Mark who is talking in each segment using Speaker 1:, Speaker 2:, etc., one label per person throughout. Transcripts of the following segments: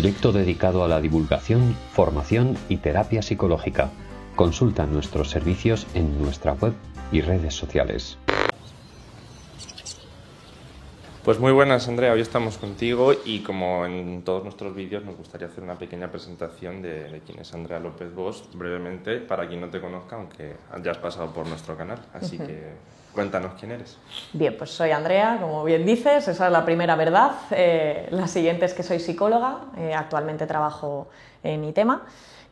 Speaker 1: proyecto dedicado a la divulgación, formación y terapia psicológica. Consulta nuestros servicios en nuestra web y redes sociales.
Speaker 2: Pues muy buenas, Andrea. Hoy estamos contigo y como en todos nuestros vídeos nos gustaría hacer una pequeña presentación de, quién es Andrea López Bosch, brevemente, para quien no te conozca, aunque hayas pasado por nuestro canal. Así que cuéntanos quién eres.
Speaker 3: Bien, pues soy Andrea, como bien dices, esa es la primera verdad. Eh, la siguiente es que soy psicóloga, eh, actualmente trabajo en ITEMA.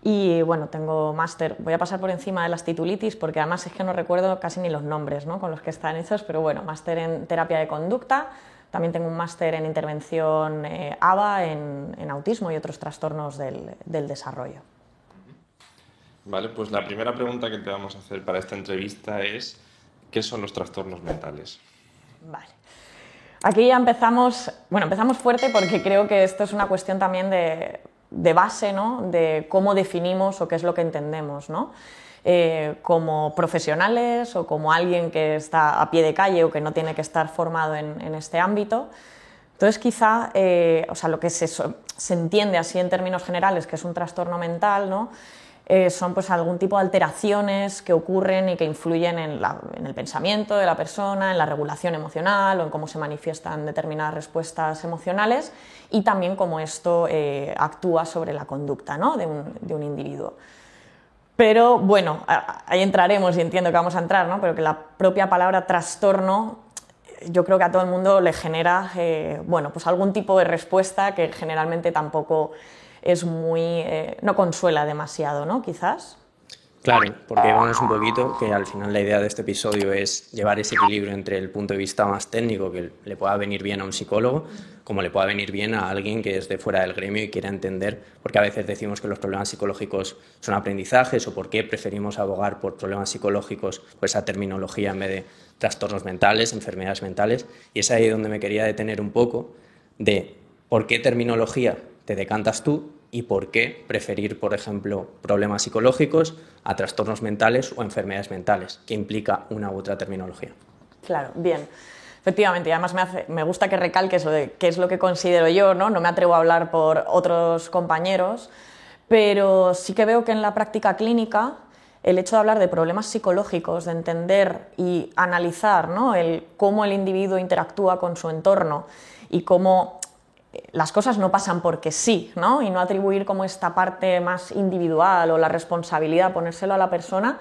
Speaker 3: Y bueno, tengo máster, voy a pasar por encima de las titulitis porque además es que no recuerdo casi ni los nombres ¿no? con los que están hechos, pero bueno, máster en terapia de conducta, también tengo un máster en intervención eh, ABA en, autismo y otros trastornos del, desarrollo.
Speaker 2: Vale, pues la primera pregunta que te vamos a hacer para esta entrevista es, ¿qué son los trastornos mentales?
Speaker 3: Vale. Aquí ya empezamos, bueno, empezamos fuerte porque creo que esto es una cuestión también de, de base, ¿no? De cómo definimos o qué es lo que entendemos, ¿no? Eh, como profesionales o como alguien que está a pie de calle o que no tiene que estar formado en, este ámbito. Entonces, quizá, eh, o sea, lo que se, se, entiende así en términos generales, que es un trastorno mental, ¿no? Eh, son pues algún tipo de alteraciones que ocurren y que influyen en, el pensamiento de la persona, en la regulación emocional o en cómo se manifiestan determinadas respuestas emocionales y también cómo esto actúa sobre la conducta ¿no? de, un, de un individuo. Pero bueno, ahí entraremos y entiendo que vamos a entrar, ¿no? pero que la propia palabra trastorno yo creo que a todo el mundo le genera eh, bueno, pues algún tipo de respuesta que generalmente tampoco es muy, eh, no consuela demasiado, ¿no? Quizás.
Speaker 4: Claro, porque vamos un poquito que al final la idea de este episodio es llevar ese equilibrio entre el punto de vista más técnico que le pueda venir bien a un psicólogo, como le pueda venir bien a alguien que es de fuera del gremio y quiera entender, porque a veces decimos que los problemas psicológicos son aprendizajes o por qué preferimos abogar por problemas psicológicos, pues esa terminología en vez de trastornos mentales, enfermedades mentales, y es ahí donde me quería detener un poco de por qué terminología te decantas tú y por qué preferir, por ejemplo, problemas psicológicos a trastornos mentales o enfermedades mentales, que implica una u otra terminología.
Speaker 3: Claro, bien. Efectivamente, y además me, me gusta que recalques lo de qué es lo que considero yo, ¿no? no me atrevo a hablar por otros compañeros, pero sí que veo que en la práctica clínica el hecho de hablar de problemas psicológicos, de entender y analizar ¿no? el, cómo el individuo interactúa con su entorno y cómo las cosas no pasan porque sí, ¿no? Y no atribuir como esta parte más individual o la responsabilidad, ponérselo a la persona.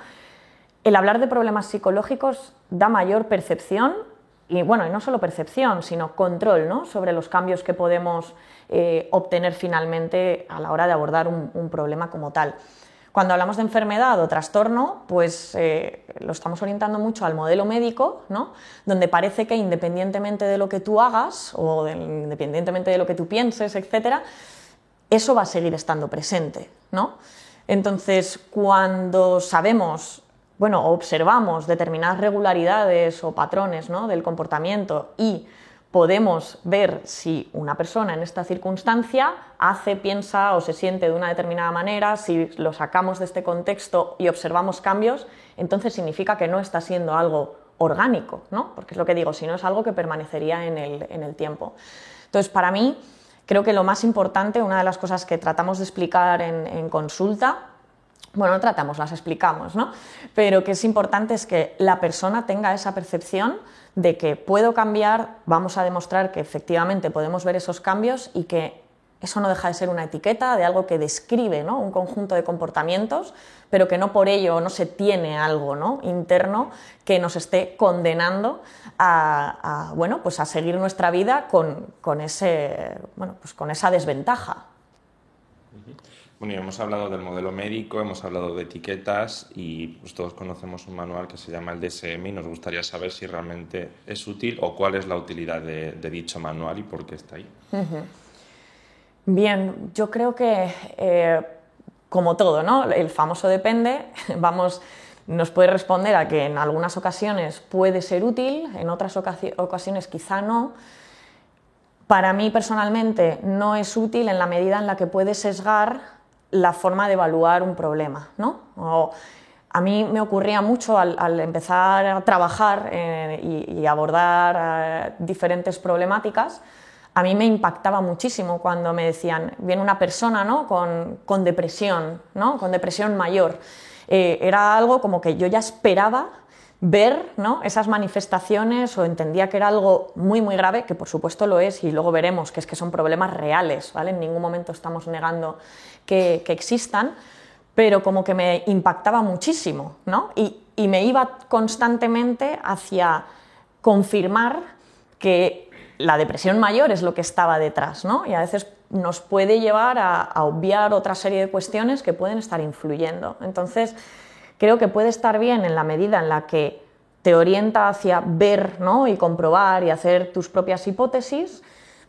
Speaker 3: El hablar de problemas psicológicos da mayor percepción y, bueno, y no solo percepción, sino control, ¿no? Sobre los cambios que podemos eh, obtener finalmente a la hora de abordar un problema como tal. Cuando hablamos de enfermedad o trastorno, pues eh, lo estamos orientando mucho al modelo médico, ¿no? donde parece que independientemente de lo que tú hagas o independientemente de lo que tú pienses, etc., eso va a seguir estando presente. ¿no? Entonces, cuando sabemos, bueno, observamos determinadas regularidades o patrones ¿no? del comportamiento y podemos ver si una persona en esta circunstancia hace, piensa o se siente de una determinada manera, si lo sacamos de este contexto y observamos cambios, entonces significa que no está siendo algo orgánico, ¿no? Porque es lo que digo, si no es algo que permanecería en el, tiempo. Entonces, para mí, creo que lo más importante, una de las cosas que tratamos de explicar en, en consulta, bueno, no tratamos, las explicamos, ¿no? Pero que es importante es que la persona tenga esa percepción de que puedo cambiar, vamos a demostrar que efectivamente podemos ver esos cambios y que eso no deja de ser una etiqueta de algo que describe ¿no? un conjunto de comportamientos, pero que no por ello no se tiene algo ¿no? interno que nos esté condenando a, bueno, pues a seguir nuestra vida con, ese, bueno, pues con esa desventaja.
Speaker 2: Bueno, hemos hablado del modelo médico, hemos hablado de etiquetas y pues todos conocemos un manual que se llama el DSM y nos gustaría saber si realmente es útil o cuál es la utilidad de, dicho manual y por qué está ahí.
Speaker 3: Bien, yo creo que eh, como todo, ¿no? El famoso depende, vamos, nos puede responder a que en algunas ocasiones puede ser útil, en otras ocasiones quizá no. Para mí personalmente no es útil en la medida en la que puede sesgar la forma de evaluar un problema. ¿no? a mí me ocurría mucho al, empezar a trabajar eh, y, abordar eh, diferentes problemáticas, a mí me impactaba muchísimo cuando me decían, viene una persona ¿no? con, con depresión, ¿no? con depresión mayor. Eh, era algo como que yo ya esperaba ver ¿no? esas manifestaciones o entendía que era algo muy muy grave, que por supuesto lo es y luego veremos que es que son problemas reales, ¿vale? En ningún momento estamos negando que, existan, pero como que me impactaba muchísimo, ¿no? Y, y me iba constantemente hacia confirmar que la depresión mayor es lo que estaba detrás, ¿no? Y a veces nos puede llevar a, a, obviar otra serie de cuestiones que pueden estar influyendo. Entonces, creo que puede estar bien en la medida en la que te orienta hacia ver ¿no? y comprobar y hacer tus propias hipótesis,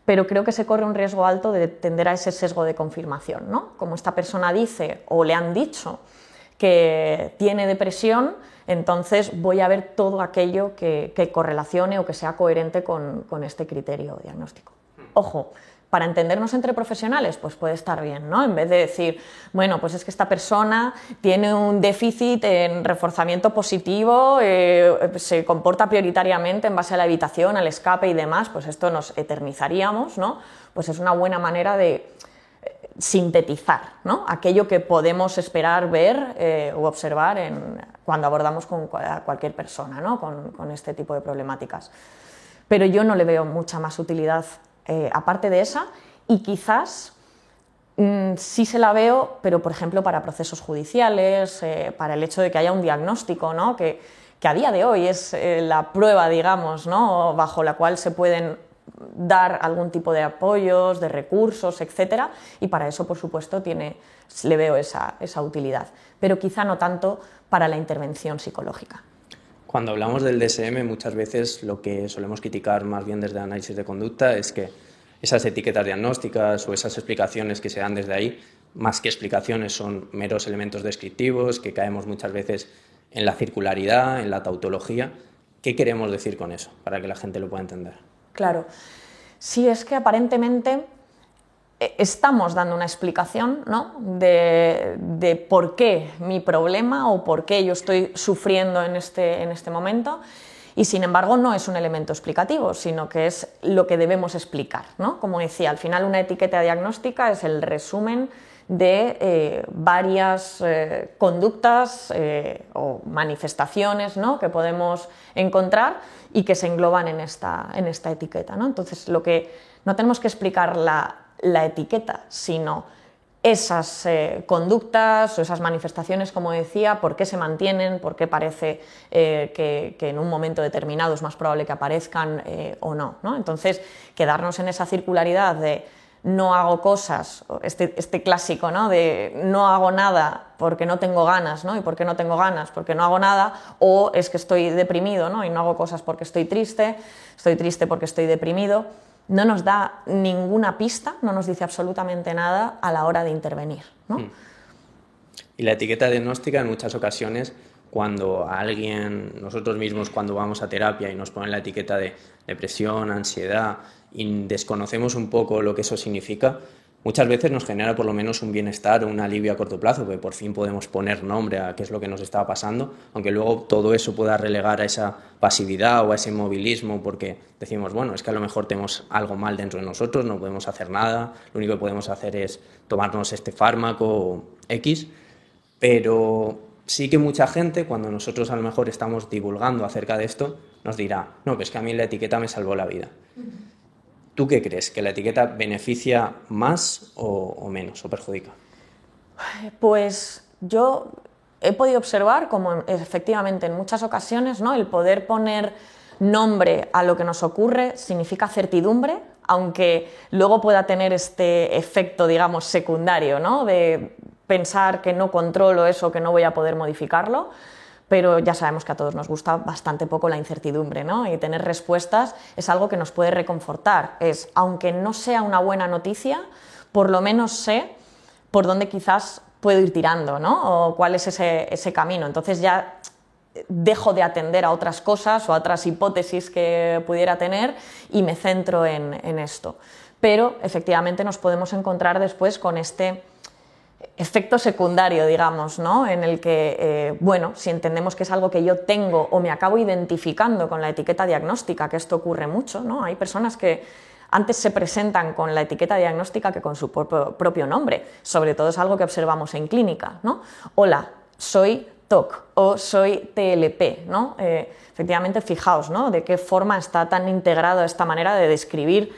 Speaker 3: pero creo que se corre un riesgo alto de tender a ese sesgo de confirmación. ¿no? Como esta persona dice o le han dicho que tiene depresión, entonces voy a ver todo aquello que, que correlacione o que sea coherente con, con este criterio diagnóstico. Ojo, para entendernos entre profesionales, pues puede estar bien, ¿no? En vez de decir, bueno, pues es que esta persona tiene un déficit en reforzamiento positivo, eh, se comporta prioritariamente en base a la evitación, al escape y demás, pues esto nos eternizaríamos, ¿no? Pues es una buena manera de eh, sintetizar ¿no? aquello que podemos esperar ver eh, o observar cuando abordamos con cualquier persona ¿no? con este tipo de problemáticas. Pero yo no le veo mucha más utilidad eh, aparte de esa, y quizás mmm, sí se la veo, pero por ejemplo para procesos judiciales, eh, para el hecho de que haya un diagnóstico, ¿no? que, que, a día de hoy es eh, la prueba, digamos, ¿no? bajo la cual se pueden dar algún tipo de apoyos, de recursos, etcétera, y para eso, por supuesto, tiene, le veo esa, esa utilidad, pero quizá no tanto para la intervención psicológica.
Speaker 4: Cuando hablamos del DSM, muchas veces lo que solemos criticar más bien desde análisis de conducta es que esas etiquetas diagnósticas o esas explicaciones que se dan desde ahí, más que explicaciones, son meros elementos descriptivos, que caemos muchas veces en la circularidad, en la tautología. ¿Qué queremos decir con eso para que la gente lo pueda entender?
Speaker 3: Claro, sí es que aparentemente estamos dando una explicación ¿no? de, de, por qué mi problema o por qué yo estoy sufriendo en este, en este momento y sin embargo no es un elemento explicativo, sino que es lo que debemos explicar. ¿no? Como decía, al final una etiqueta diagnóstica es el resumen de eh, varias eh, conductas eh, o manifestaciones ¿no? que podemos encontrar y que se engloban en esta, en esta etiqueta. ¿no? Entonces, lo que no tenemos que explicar la la etiqueta, sino esas eh, conductas o esas manifestaciones, como decía, por qué se mantienen, por qué parece eh, que, en un momento determinado es más probable que aparezcan eh, o no, no, Entonces, quedarnos en esa circularidad de no hago cosas, este, este clásico, ¿no? De no hago nada porque no tengo ganas, ¿no? ¿Y por qué no tengo ganas? Porque no hago nada, o es que estoy deprimido, ¿no? Y no hago cosas porque estoy triste, estoy triste porque estoy deprimido no nos da ninguna pista, no nos dice absolutamente nada a la hora de intervenir. ¿no? Hmm.
Speaker 4: Y la etiqueta diagnóstica en muchas ocasiones, cuando alguien, nosotros mismos cuando vamos a terapia y nos ponen la etiqueta de depresión, ansiedad, y desconocemos un poco lo que eso significa, muchas veces nos genera por lo menos un bienestar o un alivio a corto plazo, porque por fin podemos poner nombre a qué es lo que nos estaba pasando, aunque luego todo eso pueda relegar a esa pasividad o a ese movilismo, porque decimos, bueno, es que a lo mejor tenemos algo mal dentro de nosotros, no podemos hacer nada, lo único que podemos hacer es tomarnos este fármaco X, pero sí que mucha gente, cuando nosotros a lo mejor estamos divulgando acerca de esto, nos dirá, no, pues que a mí la etiqueta me salvó la vida. ¿Tú qué crees? ¿Que la etiqueta beneficia más o, menos o perjudica?
Speaker 3: Pues yo he podido observar como efectivamente en muchas ocasiones ¿no? el poder poner nombre a lo que nos ocurre significa certidumbre, aunque luego pueda tener este efecto, digamos, secundario, ¿no? de pensar que no controlo eso, que no voy a poder modificarlo pero ya sabemos que a todos nos gusta bastante poco la incertidumbre, ¿no? Y tener respuestas es algo que nos puede reconfortar. Es, aunque no sea una buena noticia, por lo menos sé por dónde quizás puedo ir tirando, ¿no? O cuál es ese, ese camino. Entonces ya dejo de atender a otras cosas o a otras hipótesis que pudiera tener y me centro en, en esto. Pero efectivamente nos podemos encontrar después con este efecto secundario, digamos, ¿no? en el que, eh, bueno, si entendemos que es algo que yo tengo o me acabo identificando con la etiqueta diagnóstica, que esto ocurre mucho, ¿no? hay personas que antes se presentan con la etiqueta diagnóstica que con su propio nombre. Sobre todo es algo que observamos en clínica. ¿no? Hola, soy TOC o soy TLP. ¿no? Eh, efectivamente, fijaos ¿no? de qué forma está tan integrado esta manera de describir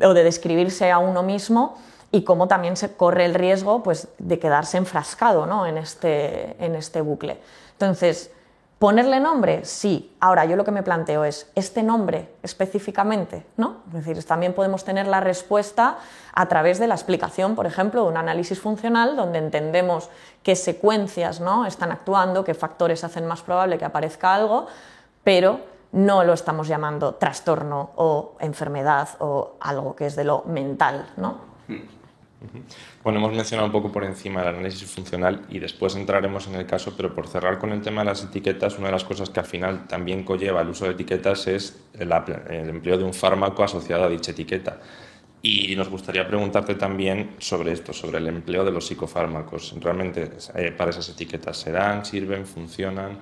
Speaker 3: o de describirse a uno mismo y cómo también se corre el riesgo pues, de quedarse enfrascado ¿no? en, este, en este bucle. Entonces, ¿Ponerle nombre? Sí. Ahora, yo lo que me planteo es, ¿este nombre específicamente? ¿no? Es decir, también podemos tener la respuesta a través de la explicación, por ejemplo, de un análisis funcional donde entendemos qué secuencias ¿no? están actuando, qué factores hacen más probable que aparezca algo, pero no lo estamos llamando trastorno o enfermedad o algo que es de lo mental. ¿no?
Speaker 2: Bueno, hemos mencionado un poco por encima el análisis funcional y después entraremos en el caso, pero por cerrar con el tema de las etiquetas, una de las cosas que al final también conlleva el uso de etiquetas es el, empleo de un fármaco asociado a dicha etiqueta. Y nos gustaría preguntarte también sobre esto, sobre el empleo de los psicofármacos. ¿Realmente eh, para esas etiquetas se dan, sirven, funcionan?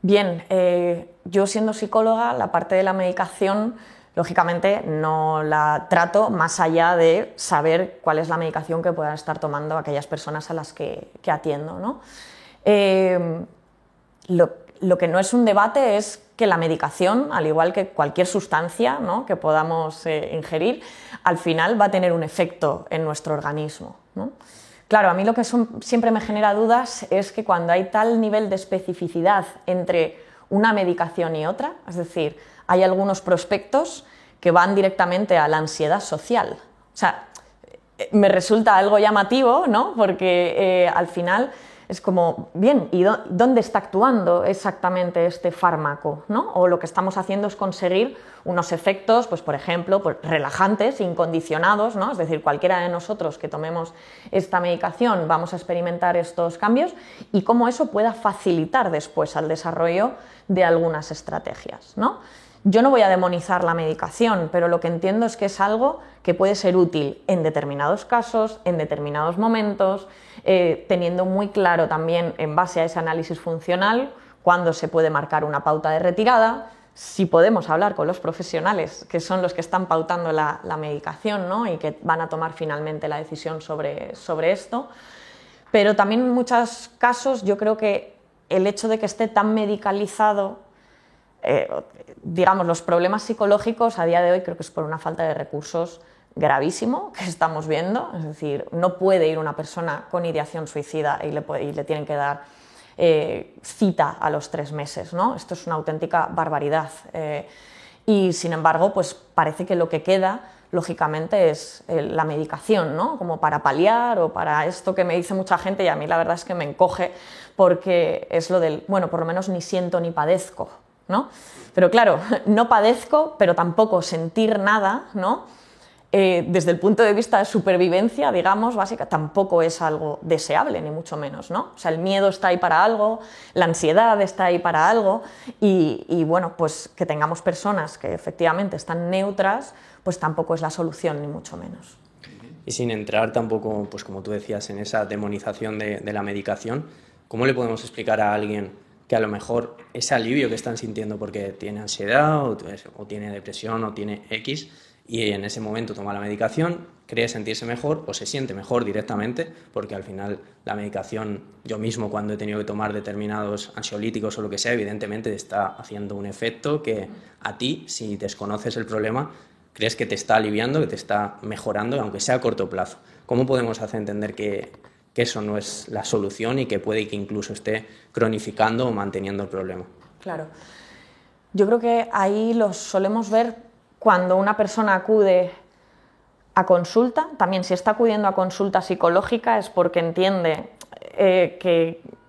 Speaker 3: Bien, eh, yo siendo psicóloga, la parte de la medicación lógicamente no la trato más allá de saber cuál es la medicación que puedan estar tomando aquellas personas a las que, atiendo. Eh, lo, que no es un debate es que la medicación, al igual que cualquier sustancia que podamos eh, ingerir, al final va a tener un efecto en nuestro organismo. Claro, a mí lo que siempre me genera dudas es que cuando hay tal nivel de especificidad entre una medicación y otra, es decir, hay algunos prospectos que van directamente a la ansiedad social. O sea, me resulta algo llamativo, ¿no? Porque eh, al final es como, bien, ¿y dónde está actuando exactamente este fármaco? ¿no? O lo que estamos haciendo es conseguir unos efectos, pues por ejemplo, pues, relajantes, incondicionados, ¿no? es decir, cualquiera de nosotros que tomemos esta medicación vamos a experimentar estos cambios y cómo eso pueda facilitar después al desarrollo de algunas estrategias. ¿no? Yo no voy a demonizar la medicación, pero lo que entiendo es que es algo que puede ser útil en determinados casos, en determinados momentos, eh, teniendo muy claro también en base a ese análisis funcional cuándo se puede marcar una pauta de retirada, si podemos hablar con los profesionales, que son los que están pautando la, medicación ¿no? y que van a tomar finalmente la decisión sobre, sobre esto. Pero también en muchos casos yo creo que el hecho de que esté tan medicalizado eh, digamos, los problemas psicológicos a día de hoy creo que es por una falta de recursos gravísimo que estamos viendo. Es decir, no puede ir una persona con ideación suicida y le, le tienen que dar eh, cita a los tres meses. ¿no? Esto es una auténtica barbaridad. Eh, y sin embargo, pues parece que lo que queda lógicamente es la medicación, ¿no? Como para paliar o para esto que me dice mucha gente y a mí la verdad es que me encoge porque es lo del, bueno, por lo menos ni siento ni padezco, ¿no? Pero claro, no padezco, pero tampoco sentir nada, ¿no? Eh, desde el punto de vista de supervivencia, digamos, básica, tampoco es algo deseable, ni mucho menos, ¿no? O sea, el miedo está ahí para algo, la ansiedad está ahí para algo, y, bueno, pues que tengamos personas que efectivamente están neutras, pues tampoco es la solución, ni mucho menos.
Speaker 4: Y sin entrar tampoco, pues como tú decías, en esa demonización de, de la medicación, ¿cómo le podemos explicar a alguien que a lo mejor ese alivio que están sintiendo porque tiene ansiedad o, tiene depresión o tiene X y en ese momento toma la medicación, cree sentirse mejor o se siente mejor directamente, porque al final la medicación, yo mismo cuando he tenido que tomar determinados ansiolíticos o lo que sea, evidentemente está haciendo un efecto que a ti, si desconoces el problema, crees que te está aliviando, que te está mejorando, aunque sea a corto plazo. ¿Cómo podemos hacer entender que que eso no es la solución y que puede que incluso esté cronificando o manteniendo el problema.
Speaker 3: Claro. Yo creo que ahí lo solemos ver cuando una persona acude a consulta, también si está acudiendo a consulta psicológica es porque entiende eh,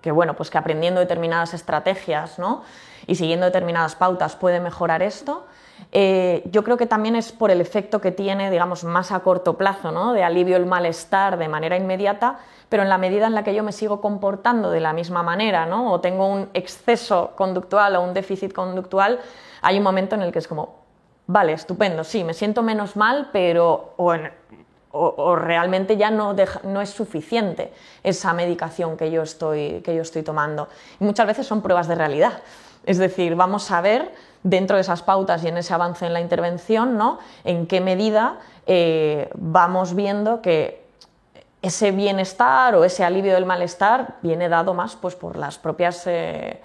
Speaker 3: que, bueno, pues que aprendiendo determinadas estrategias ¿no? y siguiendo determinadas pautas puede mejorar esto. Eh, yo creo que también es por el efecto que tiene, digamos, más a corto plazo, ¿no? de alivio el malestar de manera inmediata, pero en la medida en la que yo me sigo comportando de la misma manera, ¿no? o tengo un exceso conductual o un déficit conductual, hay un momento en el que es como, vale, estupendo, sí, me siento menos mal, pero o, realmente ya no, no, es suficiente esa medicación que yo, estoy, que yo estoy tomando. Y muchas veces son pruebas de realidad. Es decir, vamos a ver dentro de esas pautas y en ese avance en la intervención, ¿no? en qué medida eh, vamos viendo que ese bienestar o ese alivio del malestar viene dado más pues, por las propias eh,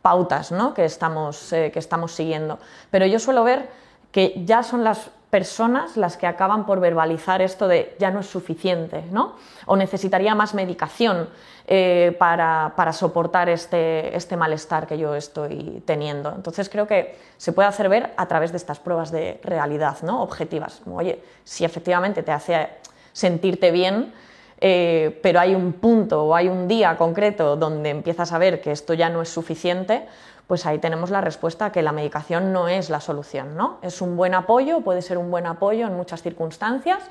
Speaker 3: pautas ¿no? que, estamos, eh, que estamos siguiendo. Pero yo suelo ver que ya son las personas las que acaban por verbalizar esto de ya no es suficiente, ¿no? O necesitaría más medicación eh, para, soportar este, este, malestar que yo estoy teniendo. Entonces creo que se puede hacer ver a través de estas pruebas de realidad, ¿no? Objetivas. oye, si efectivamente te hace sentirte bien, eh, pero hay un punto o hay un día concreto donde empiezas a ver que esto ya no es suficiente, pues ahí tenemos la respuesta que la medicación no es la solución, ¿no? Es un buen apoyo, puede ser un buen apoyo en muchas circunstancias,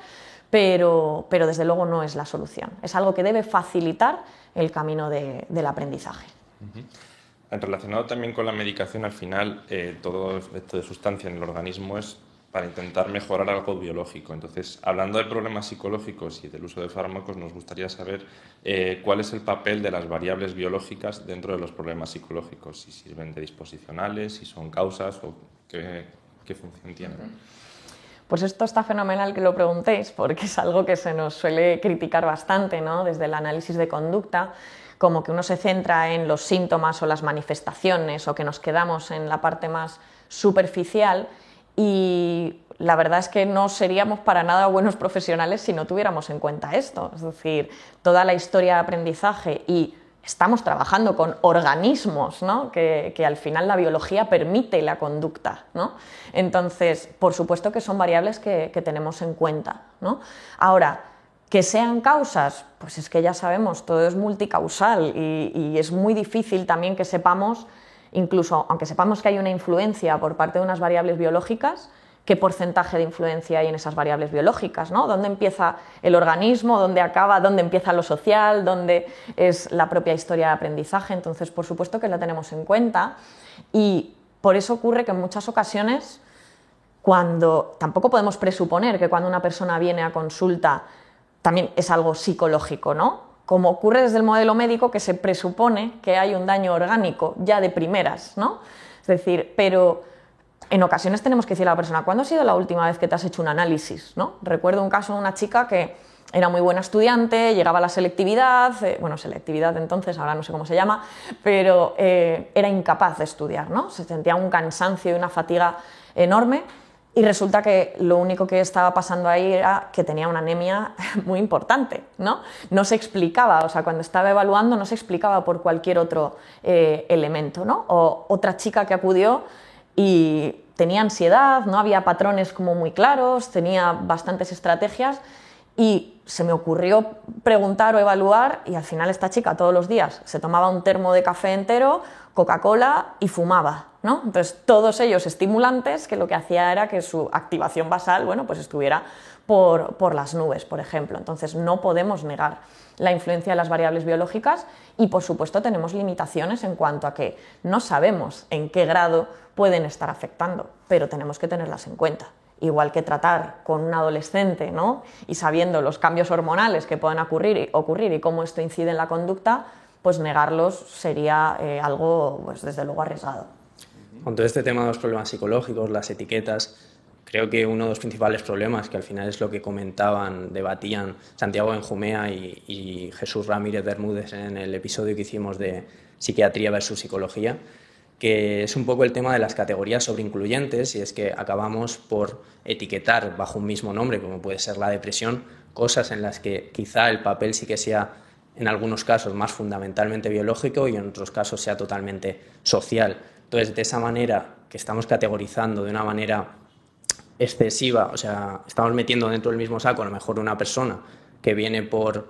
Speaker 3: pero, desde luego no es la solución. Es algo que debe facilitar el camino del aprendizaje.
Speaker 2: Relacionado también con la medicación, al final eh, todo efecto de sustancia en el organismo es para intentar mejorar algo biológico. Entonces, hablando de problemas psicológicos y del uso de fármacos, nos gustaría saber eh, cuál es el papel de las variables biológicas dentro de los problemas psicológicos, si sirven de disposicionales, si son causas o qué, función tienen.
Speaker 3: Pues esto está fenomenal que lo preguntéis, porque es algo que se nos suele criticar bastante ¿no? desde el análisis de conducta como que uno se centra en los síntomas o las manifestaciones o que nos quedamos en la parte más superficial y la verdad es que no seríamos para nada buenos profesionales si no tuviéramos en cuenta esto. Es decir, toda la historia de aprendizaje y estamos trabajando con organismos, ¿no? que, al final la biología permite la conducta. ¿no? Entonces, por supuesto que son variables que, tenemos en cuenta. ¿no? Ahora, que sean causas, pues es que ya sabemos, todo es multicausal y, y es muy difícil también que sepamos incluso aunque sepamos que hay una influencia por parte de unas variables biológicas, qué porcentaje de influencia hay en esas variables biológicas, ¿no? ¿Dónde empieza el organismo, dónde acaba, dónde empieza lo social, dónde es la propia historia de aprendizaje? Entonces, por supuesto que la tenemos en cuenta y por eso ocurre que en muchas ocasiones cuando tampoco podemos presuponer que cuando una persona viene a consulta también es algo psicológico, ¿no? Como ocurre desde el modelo médico, que se presupone que hay un daño orgánico ya de primeras, ¿no? Es decir, pero en ocasiones tenemos que decir a la persona, ¿cuándo ha sido la última vez que te has hecho un análisis? ¿no? Recuerdo un caso de una chica que era muy buena estudiante, llegaba a la selectividad, eh, bueno, selectividad entonces, ahora no sé cómo se llama, pero eh, era incapaz de estudiar, ¿no? Se sentía un cansancio y una fatiga enorme y resulta que lo único que estaba pasando ahí era que tenía una anemia muy importante, ¿no? No se explicaba, o sea, cuando estaba evaluando no se explicaba por cualquier otro eh, elemento, ¿no? O otra chica que acudió y tenía ansiedad, no había patrones como muy claros, tenía bastantes estrategias y se me ocurrió preguntar o evaluar y al final esta chica todos los días se tomaba un termo de café entero, Coca-Cola y fumaba. Entonces, todos ellos estimulantes que lo que hacía era que su activación basal bueno, pues estuviera por, por las nubes, por ejemplo. Entonces, no podemos negar la influencia de las variables biológicas y, por supuesto, tenemos limitaciones en cuanto a que no sabemos en qué grado pueden estar afectando, pero tenemos que tenerlas en cuenta igual que tratar con un adolescente ¿no? y sabiendo los cambios hormonales que pueden ocurrir, ocurrir y cómo esto incide en la conducta, pues negarlos sería eh, algo, pues desde luego, arriesgado.
Speaker 4: Con todo este tema de los problemas psicológicos, las etiquetas, creo que uno de los principales problemas, que al final es lo que comentaban, debatían Santiago Benjumea y, y Jesús Ramírez Bermúdez en el episodio que hicimos de psiquiatría versus psicología, que es un poco el tema de las categorías sobreincluyentes, y es que acabamos por etiquetar bajo un mismo nombre, como puede ser la depresión, cosas en las que quizá el papel sí que sea en algunos casos más fundamentalmente biológico y en otros casos sea totalmente social. Entonces, de esa manera que estamos categorizando de una manera excesiva, o sea, estamos metiendo dentro del mismo saco a lo mejor una persona que viene por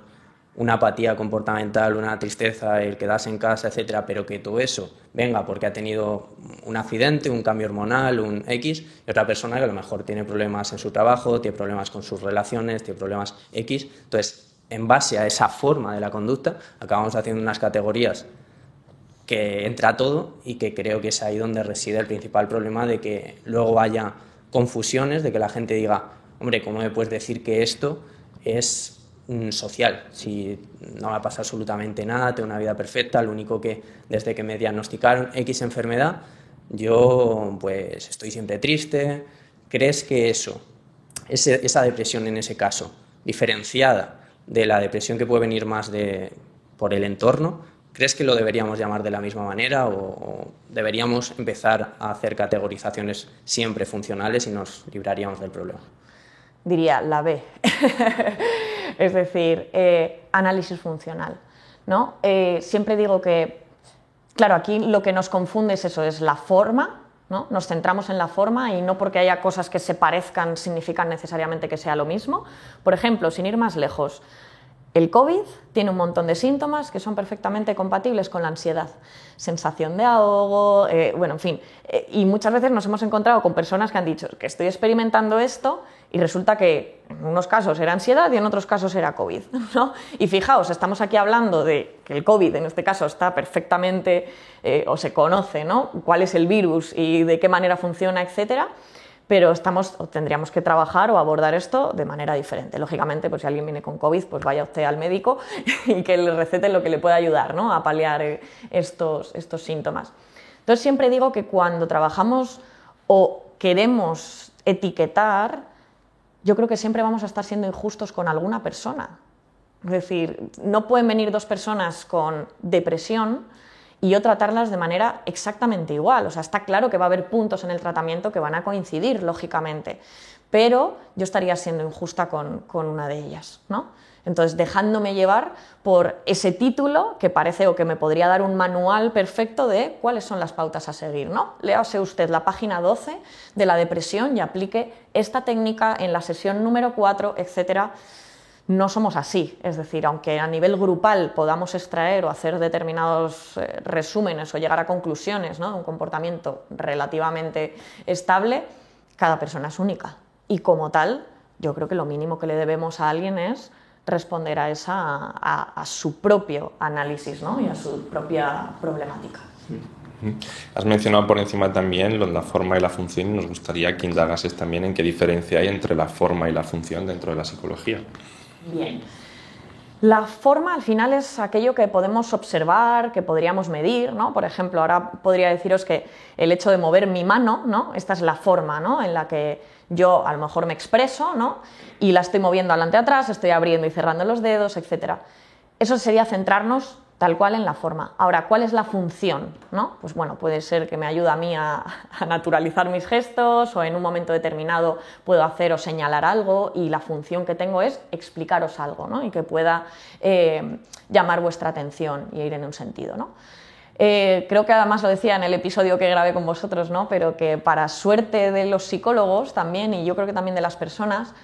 Speaker 4: una apatía comportamental, una tristeza, el quedarse en casa, etcétera, pero que todo eso venga porque ha tenido un accidente, un cambio hormonal, un X, y otra persona que a lo mejor tiene problemas en su trabajo, tiene problemas con sus relaciones, tiene problemas X. Entonces, en base a esa forma de la conducta, acabamos haciendo unas categorías que entra todo y que creo que es ahí donde reside el principal problema de que luego haya confusiones, de que la gente diga, hombre, ¿cómo me puedes decir que esto es social, si no me pasa absolutamente nada, tengo una vida perfecta, lo único que desde que me diagnosticaron X enfermedad yo pues estoy siempre triste. ¿Crees que eso, esa depresión en ese caso, diferenciada de la depresión que puede venir más de, por el entorno, ¿crees que lo deberíamos llamar de la misma manera o, deberíamos empezar a hacer categorizaciones siempre funcionales y nos libraríamos del problema?
Speaker 3: Diría la B, es decir, eh, análisis funcional. ¿no? Eh, siempre digo que, claro, aquí lo que nos confunde es eso, es la forma, ¿no? Nos centramos en la forma y no porque haya cosas que se parezcan significan necesariamente que sea lo mismo. Por ejemplo, sin ir más lejos, el COVID tiene un montón de síntomas que son perfectamente compatibles con la ansiedad. Sensación de ahogo, eh, bueno, en fin. Eh, y muchas veces nos hemos encontrado con personas que han dicho que estoy experimentando esto y resulta que en unos casos era ansiedad y en otros casos era COVID. ¿no? Y fijaos, estamos aquí hablando de que el COVID en este caso está perfectamente eh, o se conoce ¿no? cuál es el virus y de qué manera funciona, etcétera pero estamos, o tendríamos que trabajar o abordar esto de manera diferente. Lógicamente, pues si alguien viene con COVID, pues vaya usted al médico y que le recete lo que le pueda ayudar ¿no? a paliar eh, estos, estos síntomas. Entonces siempre digo que cuando trabajamos o queremos etiquetar, yo creo que siempre vamos a estar siendo injustos con alguna persona. Es decir, no pueden venir dos personas con depresión y yo tratarlas de manera exactamente igual. O sea, está claro que va a haber puntos en el tratamiento que van a coincidir, lógicamente, pero yo estaría siendo injusta con, una de ellas, ¿no? Entonces, dejándome llevar por ese título que parece o que me podría dar un manual perfecto de cuáles son las pautas a seguir, ¿no? Léase usted la página 12 de la depresión y aplique esta técnica en la sesión número 4, etcétera no somos así. Es decir, aunque a nivel grupal podamos extraer o hacer determinados eh, resúmenes o llegar a conclusiones de un comportamiento relativamente estable, cada persona es única. Y como tal, yo creo que lo mínimo que le debemos a alguien es responder a, esa, a, su propio análisis y a su propia problemática.
Speaker 2: Has mencionado por encima también la forma y la función y nos gustaría que indagases también en qué diferencia hay entre la forma y la función dentro de la psicología.
Speaker 3: Bien. La forma al final es aquello que podemos observar, que podríamos medir, ¿no? Por ejemplo, ahora podría deciros que el hecho de mover mi mano, ¿no? Esta es la forma, ¿no? En la que yo a lo mejor me expreso, ¿no? Y la estoy moviendo adelante atrás, estoy abriendo y cerrando los dedos, etc. Eso sería centrarnos tal cual en la forma. Ahora, ¿cuál es la función? ¿no? Pues bueno, puede ser que me ayude a mí a, naturalizar mis gestos o en un momento determinado puedo hacer o señalar algo y la función que tengo es explicaros algo ¿no? y que pueda eh, llamar vuestra atención y ir en un sentido. ¿no? Eh, creo que además lo decía en el episodio que grabé con vosotros, ¿no? pero que para suerte de los psicólogos también y yo creo que también de las personas,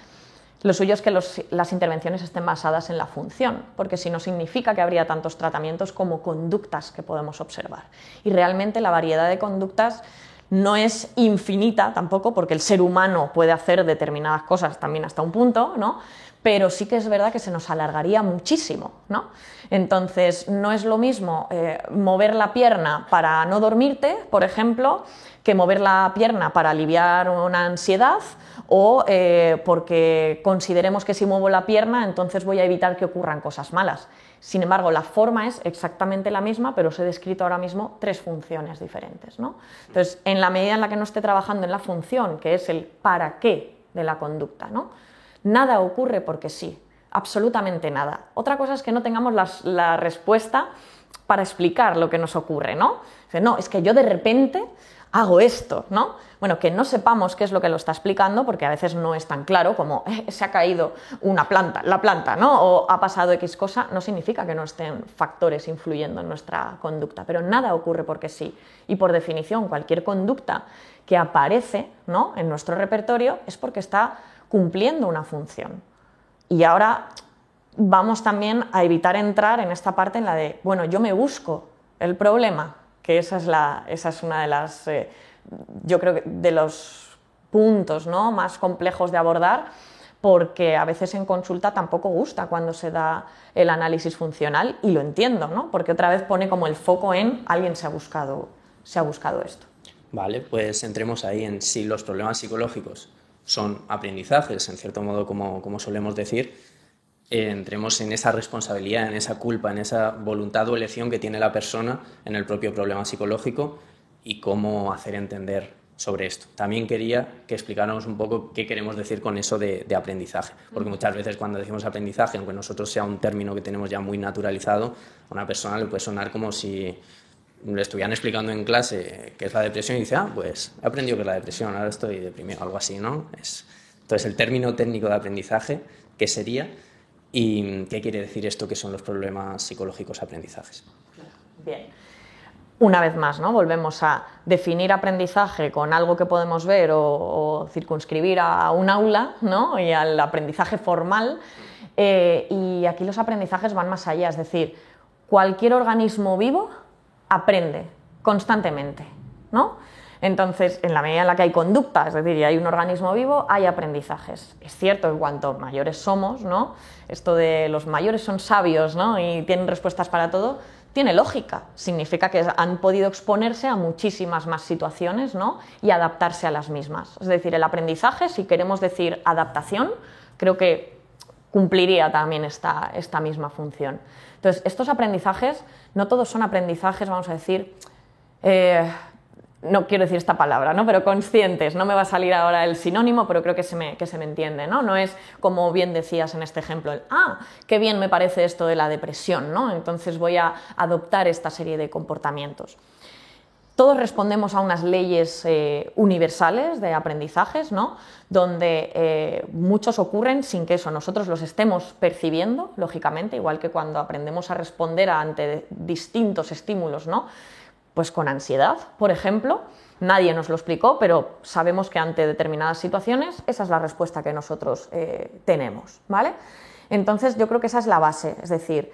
Speaker 3: lo suyo es que las intervenciones estén basadas en la función, porque si no significa que habría tantos tratamientos como conductas que podemos observar. Y realmente la variedad de conductas no es infinita tampoco, porque el ser humano puede hacer determinadas cosas también hasta un punto, ¿no? Pero sí que es verdad que se nos alargaría muchísimo. ¿no? Entonces, no es lo mismo eh, mover la pierna para no dormirte, por ejemplo, que mover la pierna para aliviar una ansiedad o eh, porque consideremos que si muevo la pierna entonces voy a evitar que ocurran cosas malas. Sin embargo, la forma es exactamente la misma, pero os he descrito ahora mismo tres funciones diferentes. ¿no? Entonces, en la medida en la que no esté trabajando en la función, que es el para qué de la conducta, ¿no? Nada ocurre porque sí, absolutamente nada. Otra cosa es que no tengamos la respuesta para explicar lo que nos ocurre, ¿no? No, es que yo de repente hago esto, ¿no? Bueno, que no sepamos qué es lo que lo está explicando, porque a veces no es tan claro como eh, se ha caído una planta, la planta, ¿no? O ha pasado X cosa, no significa que no estén factores influyendo en nuestra conducta, pero nada ocurre porque sí. Y por definición, cualquier conducta que aparece ¿no? en nuestro repertorio es porque está cumpliendo una función. Y ahora vamos también a evitar entrar en esta parte en la de, bueno, yo me busco el problema, que esa es, la, esa es una de las, eh, yo creo que de los puntos ¿no? más complejos de abordar, porque a veces en consulta tampoco gusta cuando se da el análisis funcional y lo entiendo, ¿no? porque otra vez pone como el foco en alguien se ha buscado, se ha buscado esto.
Speaker 4: Vale, pues entremos ahí en si los problemas psicológicos son aprendizajes, en cierto modo, como, como solemos decir, entremos en esa responsabilidad, en esa culpa, en esa voluntad o elección que tiene la persona en el propio problema psicológico y cómo hacer entender sobre esto. También quería que explicáramos un poco qué queremos decir con eso de, aprendizaje, porque muchas veces cuando decimos aprendizaje, aunque nosotros sea un término que tenemos ya muy naturalizado, a una persona le puede sonar como si le estuvieran explicando en clase qué es la depresión y dice, ah, pues he aprendido qué es la depresión, ahora estoy deprimido, algo así, ¿no? Es, entonces, el término técnico de aprendizaje, ¿qué sería? ¿Y qué quiere decir esto que son los problemas psicológicos aprendizajes?
Speaker 3: Bien. Una vez más, ¿no? volvemos a definir aprendizaje con algo que podemos ver o, circunscribir a un aula ¿no? y al aprendizaje formal. Eh, y aquí los aprendizajes van más allá, es decir, cualquier organismo vivo aprende constantemente. ¿no? Entonces, en la medida en la que hay conducta, es decir, y hay un organismo vivo, hay aprendizajes. Es cierto que cuanto mayores somos, ¿no? Esto de los mayores son sabios, ¿no? Y tienen respuestas para todo, tiene lógica. Significa que han podido exponerse a muchísimas más situaciones, ¿no? Y adaptarse a las mismas. Es decir, el aprendizaje, si queremos decir adaptación, creo que cumpliría también esta, esta misma función. Entonces, estos aprendizajes, no todos son aprendizajes, vamos a decir, eh, no quiero decir esta palabra, ¿no? pero conscientes, no me va a salir ahora el sinónimo, pero creo que se me, que se me entiende, ¿no? No es como bien decías en este ejemplo, el, ah, qué bien me parece esto de la depresión, ¿no? Entonces voy a adoptar esta serie de comportamientos. Todos respondemos a unas leyes eh, universales de aprendizajes, ¿no? donde eh, muchos ocurren sin que eso nosotros los estemos percibiendo, lógicamente, igual que cuando aprendemos a responder ante distintos estímulos, ¿no? Pues con ansiedad, por ejemplo. Nadie nos lo explicó, pero sabemos que ante determinadas situaciones esa es la respuesta que nosotros eh, tenemos, ¿vale? Entonces yo creo que esa es la base, es decir,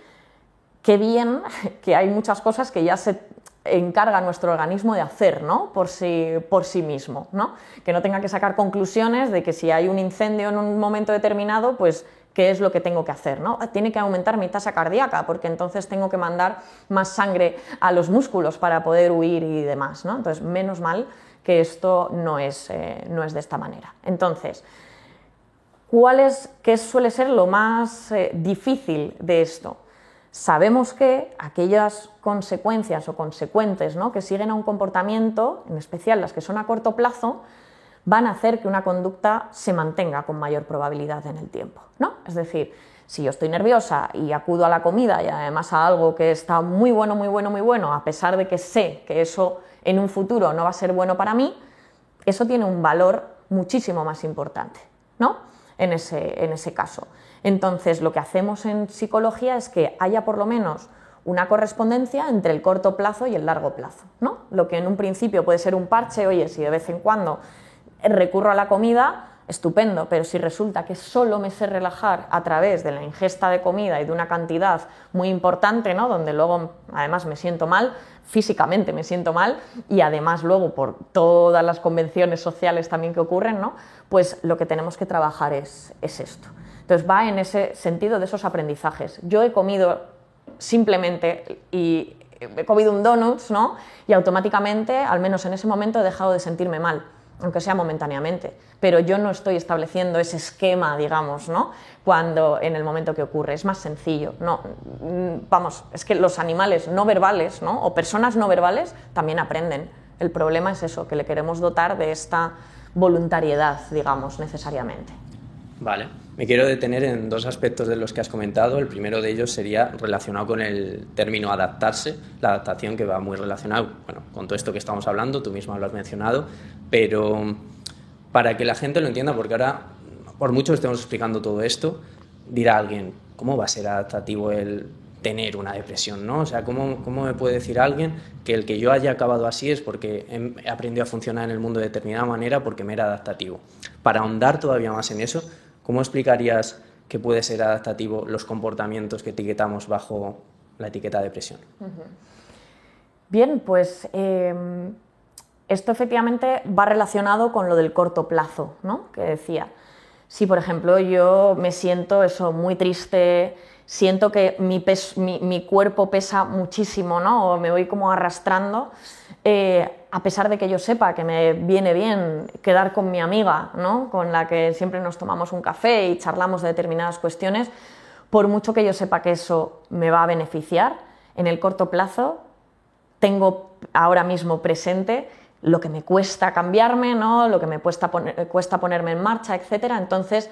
Speaker 3: qué bien que hay muchas cosas que ya se encarga nuestro organismo de hacer, ¿no? Por sí, por sí mismo, ¿no? Que no tenga que sacar conclusiones de que si hay un incendio en un momento determinado, pues qué es lo que tengo que hacer. ¿no? Tiene que aumentar mi tasa cardíaca porque entonces tengo que mandar más sangre a los músculos para poder huir y demás. ¿no? Entonces, menos mal que esto no es, eh, no es de esta manera. Entonces, ¿cuál es, ¿qué suele ser lo más eh, difícil de esto? Sabemos que aquellas consecuencias o consecuentes ¿no? que siguen a un comportamiento, en especial las que son a corto plazo, van a hacer que una conducta se mantenga con mayor probabilidad en el tiempo. ¿no? Es decir, si yo estoy nerviosa y acudo a la comida y además a algo que está muy bueno, muy bueno, muy bueno, a pesar de que sé que eso en un futuro no va a ser bueno para mí, eso tiene un valor muchísimo más importante ¿no? en, ese, en ese caso. Entonces, lo que hacemos en psicología es que haya por lo menos una correspondencia entre el corto plazo y el largo plazo. ¿no? Lo que en un principio puede ser un parche, oye, si de vez en cuando recurro a la comida, estupendo, pero si resulta que solo me sé relajar a través de la ingesta de comida y de una cantidad muy importante, ¿no? donde luego además me siento mal, físicamente me siento mal y además luego por todas las convenciones sociales también que ocurren, ¿no? pues lo que tenemos que trabajar es, es esto. Entonces va en ese sentido de esos aprendizajes. Yo he comido simplemente y he comido un donut, ¿no? Y automáticamente, al menos en ese momento, he dejado de sentirme mal aunque sea momentáneamente, pero yo no estoy estableciendo ese esquema, digamos, ¿no? Cuando en el momento que ocurre es más sencillo, no, mm, vamos, es que los animales no verbales, ¿no? O personas no verbales también aprenden. El problema es eso, que le queremos dotar de esta voluntariedad, digamos, necesariamente.
Speaker 4: Vale. Me quiero detener en dos aspectos de los que has comentado. El primero de ellos sería relacionado con el término adaptarse, la adaptación que va muy relacionado bueno, con todo esto que estamos hablando, tú mismo lo has mencionado, pero para que la gente lo entienda, porque ahora, por mucho que estemos explicando todo esto, dirá alguien, ¿cómo va a ser adaptativo el tener una depresión? ¿no? O sea, ¿cómo, ¿cómo me puede decir alguien que el que yo haya acabado así es porque he aprendido a funcionar en el mundo de determinada manera porque me era adaptativo? Para ahondar todavía más en eso, ¿Cómo explicarías que puede ser adaptativo los comportamientos que etiquetamos bajo la etiqueta depresión?
Speaker 3: Bien, pues em, esto efectivamente va relacionado con lo del corto plazo, ¿no? Que decía. Si, por ejemplo, yo me siento eso muy triste, siento que mi, mi, cuerpo pesa muchísimo, ¿no? O me voy como arrastrando, eh, a pesar de que yo sepa que me viene bien quedar con mi amiga, ¿no? con la que siempre nos tomamos un café y charlamos de determinadas cuestiones, por mucho que yo sepa que eso me va a beneficiar, en el corto plazo tengo ahora mismo presente lo que me cuesta cambiarme, ¿no? lo que me cuesta, cuesta ponerme en marcha, etc. Entonces,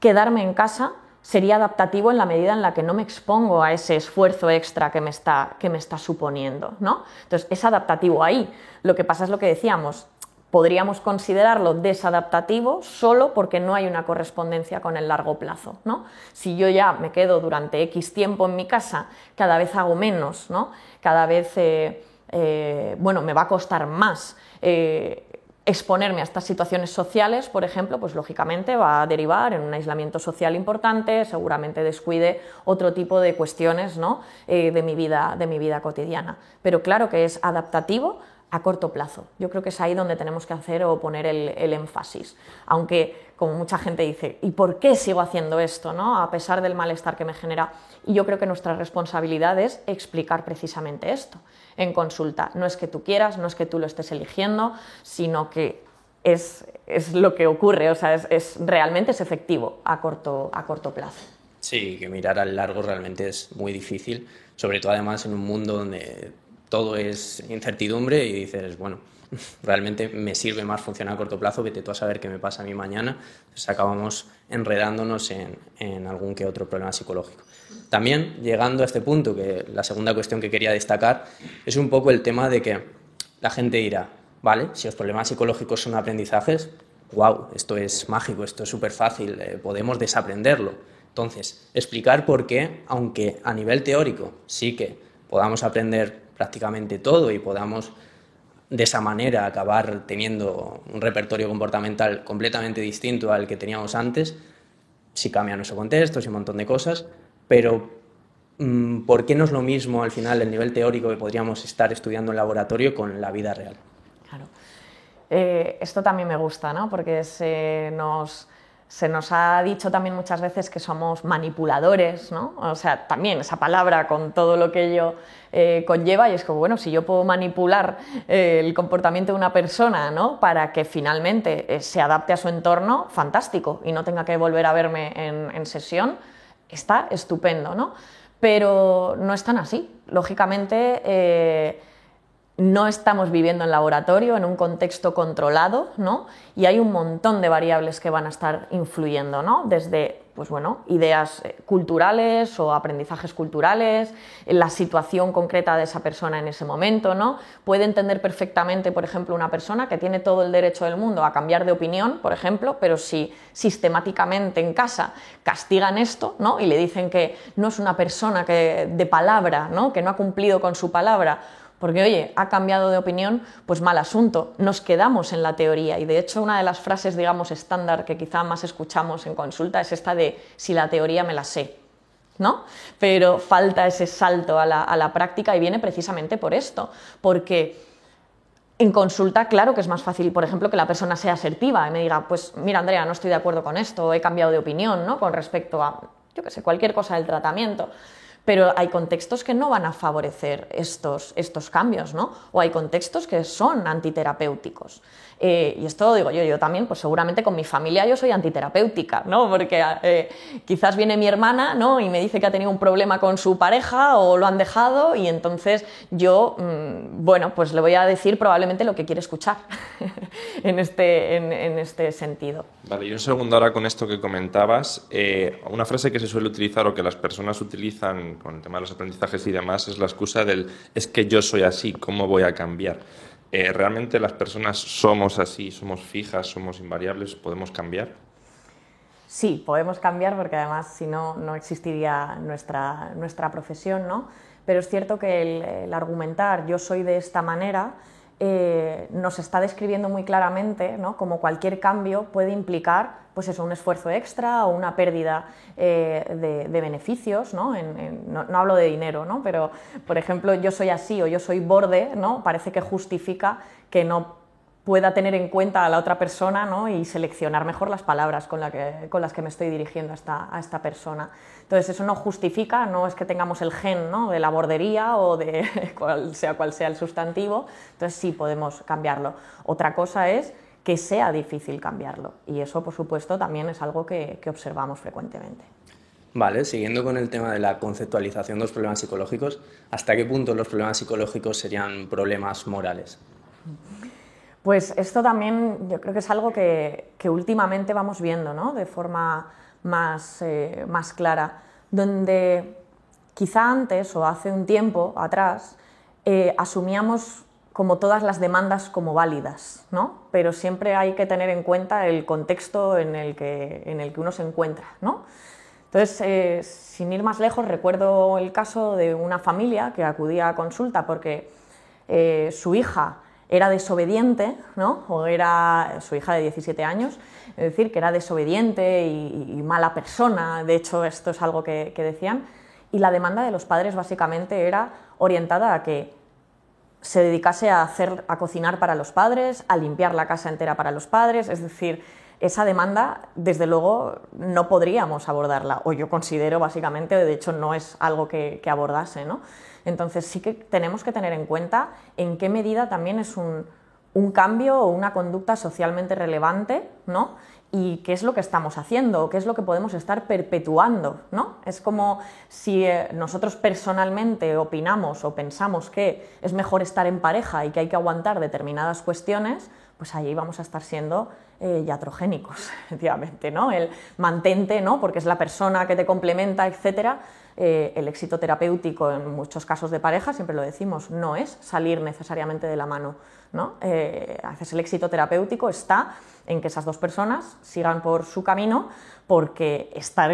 Speaker 3: quedarme en casa sería adaptativo en la medida en la que no me expongo a ese esfuerzo extra que me está, que me está suponiendo. ¿no? Entonces, es adaptativo ahí. Lo que pasa es lo que decíamos, podríamos considerarlo desadaptativo solo porque no hay una correspondencia con el largo plazo. ¿no? Si yo ya me quedo durante X tiempo en mi casa, cada vez hago menos, ¿no? cada vez eh, eh, bueno, me va a costar más. Eh, exponerme a estas situaciones sociales, por ejemplo, pues lógicamente va a derivar en un aislamiento social importante, seguramente descuide otro tipo de cuestiones ¿no? de, mi vida, de mi vida cotidiana. Pero claro que es adaptativo a corto plazo. Yo creo que es ahí donde tenemos que hacer o poner el, énfasis. Aunque, como mucha gente dice, ¿y por qué sigo haciendo esto? ¿no? A pesar del malestar que me genera. Y yo creo que nuestra responsabilidad es explicar precisamente esto en consulta. No es que tú quieras, no es que tú lo estés eligiendo, sino que es, lo que ocurre, o sea, es, realmente es efectivo a corto, a corto plazo.
Speaker 4: Sí, que mirar al largo realmente es muy difícil, sobre todo además en un mundo donde todo es incertidumbre y dices, bueno, realmente me sirve más funcionar a corto plazo, vete tú a saber qué me pasa a mí mañana, pues acabamos enredándonos en, en, algún que otro problema psicológico. También, llegando a este punto, que la segunda cuestión que quería destacar, es un poco el tema de que la gente dirá, vale, si los problemas psicológicos son aprendizajes, wow, esto es mágico, esto es súper fácil, eh, podemos desaprenderlo. Entonces, explicar por qué, aunque a nivel teórico sí que podamos aprender prácticamente todo y podamos de esa manera acabar teniendo un repertorio comportamental completamente distinto al que teníamos antes, si cambia nuestro contexto, si un montón de cosas, pero mm, ¿por qué no es lo mismo al final el nivel teórico que podríamos estar estudiando en laboratorio con la vida real?
Speaker 3: Claro. Eh, esto también me gusta, ¿no? Porque se nos se nos ha dicho también muchas veces que somos manipuladores, ¿no? O sea, también esa palabra con todo lo que ello eh, conlleva y es como, bueno, si yo puedo manipular eh, el comportamiento de una persona, ¿no? Para que finalmente se adapte a su entorno, fantástico, y no tenga que volver a verme en, sesión, está estupendo, ¿no? Pero no es tan así. Lógicamente no estamos viviendo en laboratorio, en un contexto controlado, ¿no? Y hay un montón de variables que van a estar influyendo, ¿no? Desde, pues bueno, ideas eh, culturales o aprendizajes culturales, la situación concreta de esa persona en ese momento, ¿no? Puede entender perfectamente, por ejemplo, una persona que tiene todo el derecho del mundo a cambiar de opinión, por ejemplo, pero si sistemáticamente en casa castigan esto, ¿no? Y le dicen que no es una persona que, de palabra, ¿no? Que no ha cumplido con su palabra, porque, oye, ha cambiado de opinión, pues mal asunto, nos quedamos en la teoría. Y de hecho, una de las frases, digamos, estándar que quizá más escuchamos en consulta es esta de si la teoría me la sé. ¿No? Pero falta ese salto a la, a la práctica y viene precisamente por esto, porque en consulta, claro que es más fácil, por ejemplo, que la persona sea asertiva y me diga, pues mira, Andrea, no estoy de acuerdo con esto, he cambiado de opinión, ¿no? Con respecto a, yo qué sé, cualquier cosa del tratamiento pero hay contextos que no van a favorecer estos, estos cambios, ¿no? O hay contextos que son antiterapéuticos. Eh, y esto digo yo, yo también, pues seguramente con mi familia yo soy antiterapéutica, ¿no? Porque eh, quizás viene mi hermana, ¿no? Y me dice que ha tenido un problema con su pareja o lo han dejado y entonces yo, mm, bueno, pues le voy a decir probablemente lo que quiere escuchar en, este, en, este sentido.
Speaker 2: Vale, y un segundo ahora con esto que comentabas, eh, una frase que se suele utilizar o que las personas utilizan con el tema de los aprendizajes y demás es la excusa del es que yo soy así, ¿cómo voy a cambiar? Eh, ¿realmente las personas somos así, somos fijas, somos invariables, podemos cambiar?
Speaker 3: Sí, podemos cambiar porque además si no, no existiría nuestra, nuestra profesión, ¿no? Pero es cierto que el argumentar yo soy de esta manera eh, nos está describiendo muy claramente ¿no? como cualquier cambio puede implicar pues eso, un esfuerzo extra o una pérdida eh, de, beneficios, ¿no? no, hablo de dinero, ¿no? pero por ejemplo yo soy así o yo soy borde, ¿no? parece que justifica que no pueda tener en cuenta a la otra persona ¿no? y seleccionar mejor las palabras con, las que me estoy dirigiendo a esta, a esta, persona. Entonces, eso no justifica, no es que tengamos el gen ¿no? de la bordería o de cual sea cual sea el sustantivo, entonces sí podemos cambiarlo. Otra cosa es que sea difícil cambiarlo y eso, por supuesto, también es algo que observamos frecuentemente.
Speaker 4: Vale, siguiendo con el tema de la conceptualización de los problemas psicológicos, ¿hasta qué punto los problemas psicológicos serían problemas morales?
Speaker 3: Pues esto también yo creo que es algo que, últimamente vamos viendo ¿no? de forma más, eh, más clara, donde quizá antes o hace un tiempo atrás eh, asumíamos como todas las demandas como válidas, ¿no? pero siempre hay que tener en cuenta el contexto en el que, en el que uno se encuentra. ¿no? Entonces, eh, sin ir más lejos, recuerdo el caso de una familia que acudía a consulta porque su hija era desobediente, ¿no? o era su hija de 17 años, es decir, que era desobediente y, mala persona, de hecho esto es algo que, decían, y la demanda de los padres básicamente era orientada a que se dedicase a, hacer, a cocinar para los padres, a limpiar la casa entera para los padres, es decir, esa demanda, desde luego, no podríamos abordarla, o yo considero básicamente, de hecho, no es algo que, que abordase. ¿no? Entonces sí que tenemos que tener en cuenta en qué medida también es un, cambio o una conducta socialmente relevante, ¿no? y qué es lo que estamos haciendo, qué es lo que podemos estar perpetuando. ¿no? Es como si eh, nosotros personalmente opinamos o pensamos que es mejor estar en pareja y que hay que aguantar determinadas cuestiones, pues ahí vamos a estar siendo eh, yatrogénicos, efectivamente, ¿no? El mantente, ¿no? Porque es la persona que te complementa, etcétera, eh, el éxito terapéutico en muchos casos de pareja, siempre lo decimos, no es salir necesariamente de la mano. ¿no? Eh, el éxito terapéutico está en que esas dos personas sigan por su camino porque estar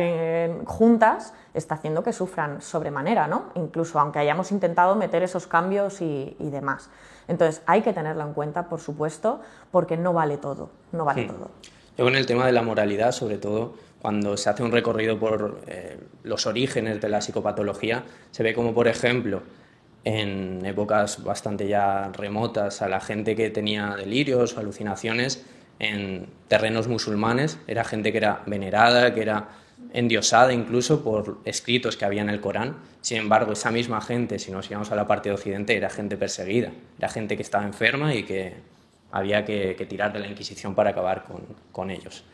Speaker 3: juntas está haciendo que sufran sobremanera, ¿no? incluso aunque hayamos intentado meter esos cambios y, demás. Entonces hay que tenerlo en cuenta, por supuesto, porque no vale todo, no vale todo.
Speaker 4: Yo con el tema de la moralidad, sobre todo, cuando se hace un recorrido por eh, los orígenes de la psicopatología, se ve como, por ejemplo, en épocas bastante ya remotas, a la gente que tenía delirios o alucinaciones en terrenos musulmanes, era gente que era venerada, que era endiosada incluso por escritos que había en el Corán. Sin embargo, esa misma gente, si nos íbamos a la parte de Occidente, era gente perseguida, era gente que estaba enferma y que había que, tirar de la Inquisición para acabar con ellos.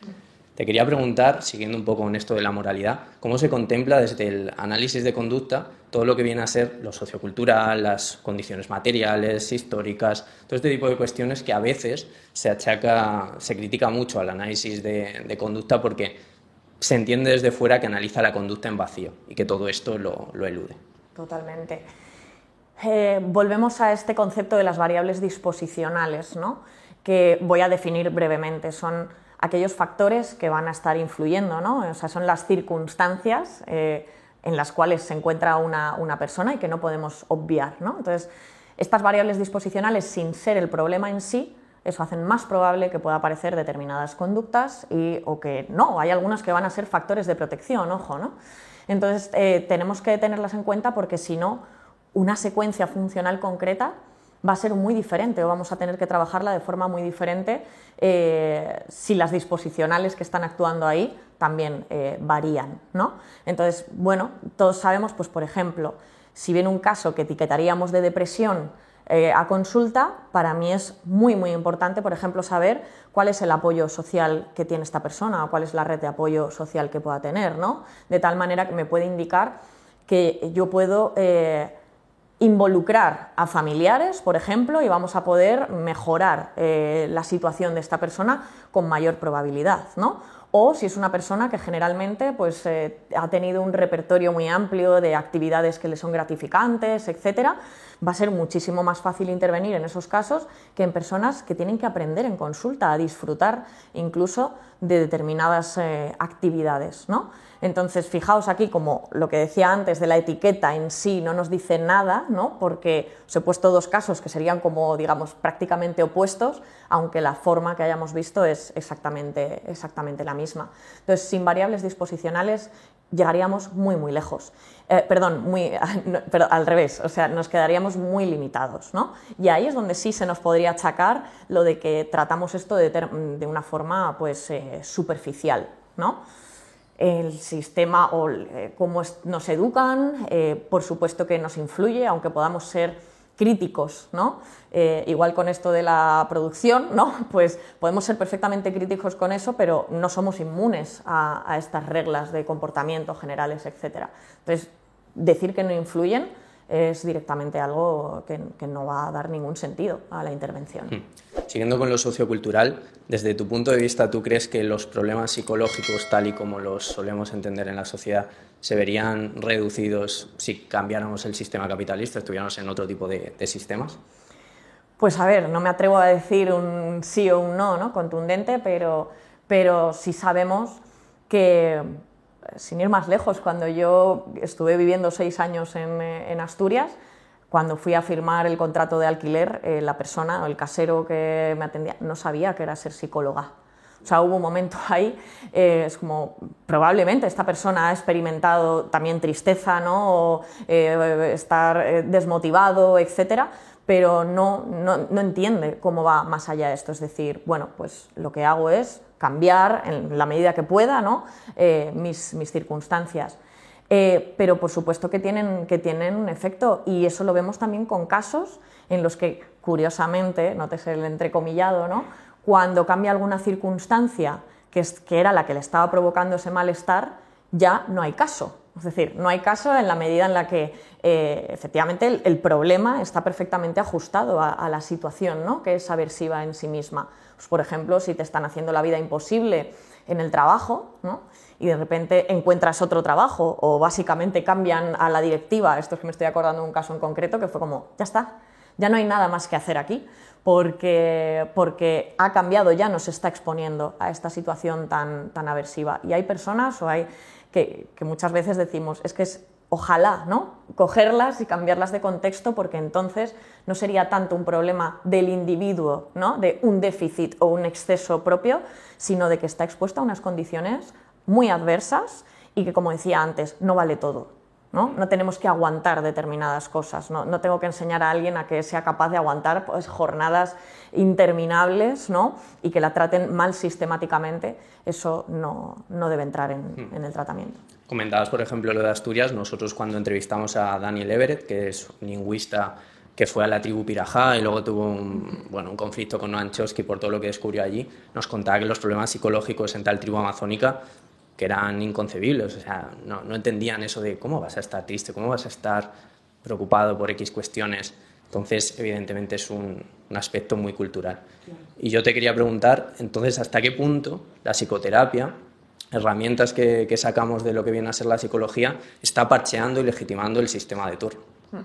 Speaker 4: Te quería preguntar, siguiendo un poco con esto de la moralidad, ¿cómo se contempla desde el análisis de conducta todo lo que viene a ser lo sociocultural, las condiciones materiales, históricas, todo este tipo de cuestiones que a veces se achaca, se critica mucho al análisis de, conducta porque se entiende desde fuera que analiza la conducta en vacío y que todo esto lo, elude.
Speaker 3: Totalmente. Eh, volvemos a este concepto de las variables disposicionales, ¿no? que voy a definir brevemente. Son aquellos factores que van a estar influyendo, ¿no? O sea, son las circunstancias eh, en las cuales se encuentra una, persona y que no podemos obviar, ¿no? Entonces, estas variables disposicionales, sin ser el problema en sí, eso hacen más probable que pueda aparecer determinadas conductas y, o que no, hay algunas que van a ser factores de protección, ojo, ¿no? Entonces, eh, tenemos que tenerlas en cuenta porque si no, una secuencia funcional concreta va a ser muy diferente o vamos a tener que trabajarla de forma muy diferente eh, si las disposicionales que están actuando ahí también eh, varían. ¿no? Entonces, bueno, todos sabemos, pues, por ejemplo, si viene un caso que etiquetaríamos de depresión eh, a consulta, para mí es muy, muy importante, por ejemplo, saber cuál es el apoyo social que tiene esta persona o cuál es la red de apoyo social que pueda tener, ¿no? De tal manera que me puede indicar que yo puedo involucrar a familiares, por ejemplo, y vamos a poder mejorar eh, la situación de esta persona con mayor probabilidad, ¿no? O si es una persona que generalmente pues, eh, ha tenido un repertorio muy amplio de actividades que le son gratificantes, etcétera, va a ser muchísimo más fácil intervenir en esos casos que en personas que tienen que aprender en consulta a disfrutar incluso de determinadas eh, actividades, ¿no? Entonces, fijaos aquí como lo que decía antes de la etiqueta en sí no nos dice nada, ¿no? porque os he puesto dos casos que serían como, digamos, prácticamente opuestos, aunque la forma que hayamos visto es exactamente, exactamente la misma. Entonces, sin variables disposicionales llegaríamos muy, muy lejos. Eh, perdón, muy, pero al revés, o sea, nos quedaríamos muy limitados. ¿no? Y ahí es donde sí se nos podría achacar lo de que tratamos esto de, una forma pues, eh, superficial. ¿no? El sistema o eh, cómo nos educan, eh, por supuesto que nos influye, aunque podamos ser críticos, ¿no? Eh, igual con esto de la producción, ¿no? Pues podemos ser perfectamente críticos con eso, pero no somos inmunes a, estas reglas de comportamiento generales, etc. Entonces, decir que no influyen es directamente algo que, no va a dar ningún sentido a la intervención. Hmm.
Speaker 4: Siguiendo con lo sociocultural, desde tu punto de vista, ¿tú crees que los problemas psicológicos, tal y como los solemos entender en la sociedad, se verían reducidos si cambiáramos el sistema capitalista, estuviéramos en otro tipo de, sistemas?
Speaker 3: Pues a ver, no me atrevo a decir un sí o un no, ¿no? contundente, pero, pero sí sabemos que sin ir más lejos, cuando yo estuve viviendo seis años en, Asturias, cuando fui a firmar el contrato de alquiler, eh, la persona el casero que me atendía no sabía que era ser psicóloga. O sea, hubo un momento ahí, eh, es como, probablemente esta persona ha experimentado también tristeza, ¿no? O estar desmotivado, etcétera, pero no, no, no entiende cómo va más allá de esto. Es decir, bueno, pues lo que hago es cambiar en la medida que pueda ¿no? Eh, mis, mis, circunstancias. Eh, pero por supuesto que tienen, que tienen un efecto y eso lo vemos también con casos en los que, curiosamente, notes el entrecomillado, ¿no? cuando cambia alguna circunstancia que, es, que era la que le estaba provocando ese malestar, ya no hay caso. Es decir, no hay caso en la medida en la que eh, efectivamente el, problema está perfectamente ajustado a, a la situación, ¿no? que es aversiva en sí misma. Pues, por ejemplo, si te están haciendo la vida imposible en el trabajo y de repente encuentras otro trabajo o básicamente cambian a la directiva, esto es que me estoy acordando de un caso en concreto que fue como, ya está, ya no hay nada más que hacer aquí porque, porque ha cambiado, ya nos está exponiendo a esta situación tan, tan aversiva. Y hay personas o hay que, muchas veces decimos, es que es ojalá, ¿no? Cogerlas y cambiarlas de contexto porque entonces no sería tanto un problema del individuo, ¿no? De un déficit o un exceso propio, sino de que está expuesto a unas condiciones muy adversas y que, como decía antes, no vale todo. ¿no? no tenemos que aguantar determinadas cosas. ¿no? no, tengo que enseñar a alguien a que sea capaz de aguantar pues, jornadas interminables ¿no? y que la traten mal sistemáticamente. Eso no, no debe entrar en, hmm. en el tratamiento.
Speaker 4: Comentabas, por ejemplo, lo de Asturias. Nosotros cuando entrevistamos a Daniel Everett, que es un lingüista que fue a la tribu Pirajá y luego tuvo un, bueno, un conflicto con Noam Chomsky por todo lo que descubrió allí, nos contaba que los problemas psicológicos en tal tribu amazónica que eran inconcebibles, o sea, no, no entendían eso de cómo vas a estar triste, cómo vas a estar preocupado por X cuestiones. Entonces, evidentemente es un, un aspecto muy cultural. Y yo te quería preguntar, entonces, ¿hasta qué punto la psicoterapia herramientas que, sacamos de lo que viene a ser la psicología, está parcheando y legitimando el sistema de turno. Hmm.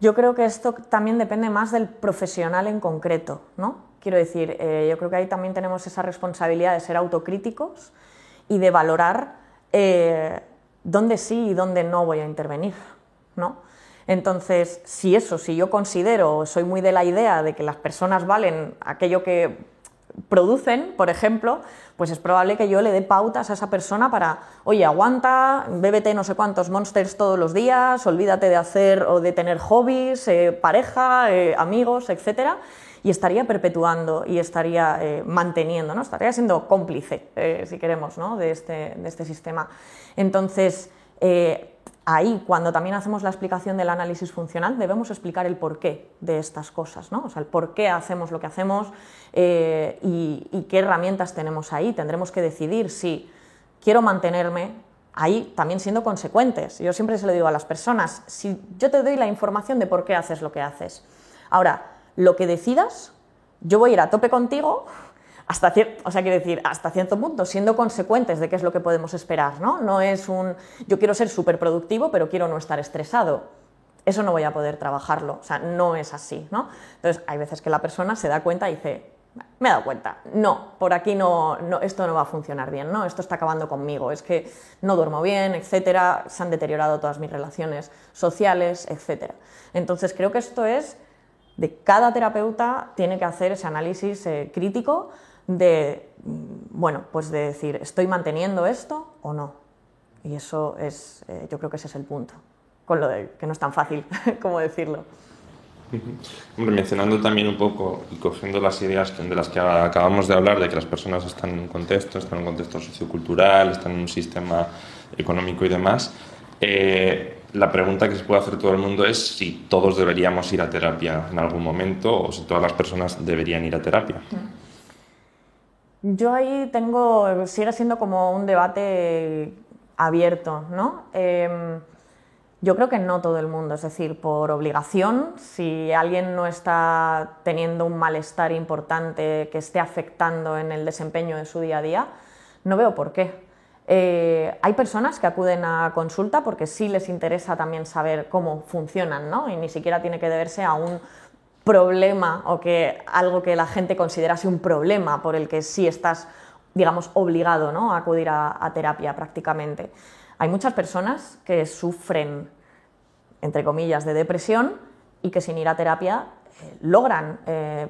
Speaker 3: Yo creo que esto también depende más del profesional en concreto, ¿no? Quiero decir, eh, yo creo que ahí también tenemos esa responsabilidad de ser autocríticos y de valorar eh, dónde sí y dónde no voy a intervenir, ¿no? Entonces, si eso, si yo considero, soy muy de la idea de que las personas valen aquello que producen, por ejemplo, pues es probable que yo le dé pautas a esa persona para, oye, aguanta, bébete no sé cuántos monsters todos los días, olvídate de hacer o de tener hobbies, eh, pareja, eh, amigos, etcétera, y estaría perpetuando y estaría eh, manteniendo, ¿no? estaría siendo cómplice, si queremos, ¿no? de, este, de este sistema. Entonces, ahí, cuando también hacemos la explicación del análisis funcional, debemos explicar el porqué de estas cosas, ¿no? O sea, el por qué hacemos lo que hacemos eh, y, qué herramientas tenemos ahí. Tendremos que decidir si quiero mantenerme ahí también siendo consecuentes. Yo siempre se lo digo a las personas, si yo te doy la información de por qué haces lo que haces. Ahora, lo que decidas, yo voy a ir a tope contigo hasta o sea, quiero decir, hasta cierto punto, siendo consecuentes de qué es lo que podemos esperar, ¿no? No es un, yo quiero ser súper productivo, pero quiero no estar estresado. Eso no voy a poder trabajarlo, o sea, no es así, ¿no? Entonces, hay veces que la persona se da cuenta y dice, me he dado cuenta, no, por aquí no, no, esto no va a funcionar bien, ¿no? Esto está acabando conmigo, es que no duermo bien, etcétera, se han deteriorado todas mis relaciones sociales, etcétera. Entonces, creo que esto es de cada terapeuta tiene que hacer ese análisis eh, crítico de, bueno, pues de decir, ¿estoy manteniendo esto o no? Y eso es, eh, yo creo que ese es el punto, con lo de que no es tan fácil como decirlo.
Speaker 2: mencionando también un poco y cogiendo las ideas de las que acabamos de hablar, de que las personas están en un contexto, están en un contexto sociocultural, están en un sistema económico y demás, eh, la pregunta que se puede hacer todo el mundo es si todos deberíamos ir a terapia en algún momento o si todas las personas deberían ir a terapia.
Speaker 3: Yo ahí tengo, sigue siendo como un debate abierto, ¿no? Em, yo creo que no todo el mundo, es decir, por obligación, si alguien no está teniendo un malestar importante que esté afectando en el desempeño de su día a día, no veo por qué. Eh, hay personas que acuden a consulta porque sí les interesa también saber cómo funcionan, ¿no? Y ni siquiera tiene que deberse a un problema o que algo que la gente considerase un problema por el que sí estás, digamos, obligado ¿no? a acudir a, terapia prácticamente. Hay muchas personas que sufren, entre comillas, de depresión y que sin ir a terapia eh, logran eh,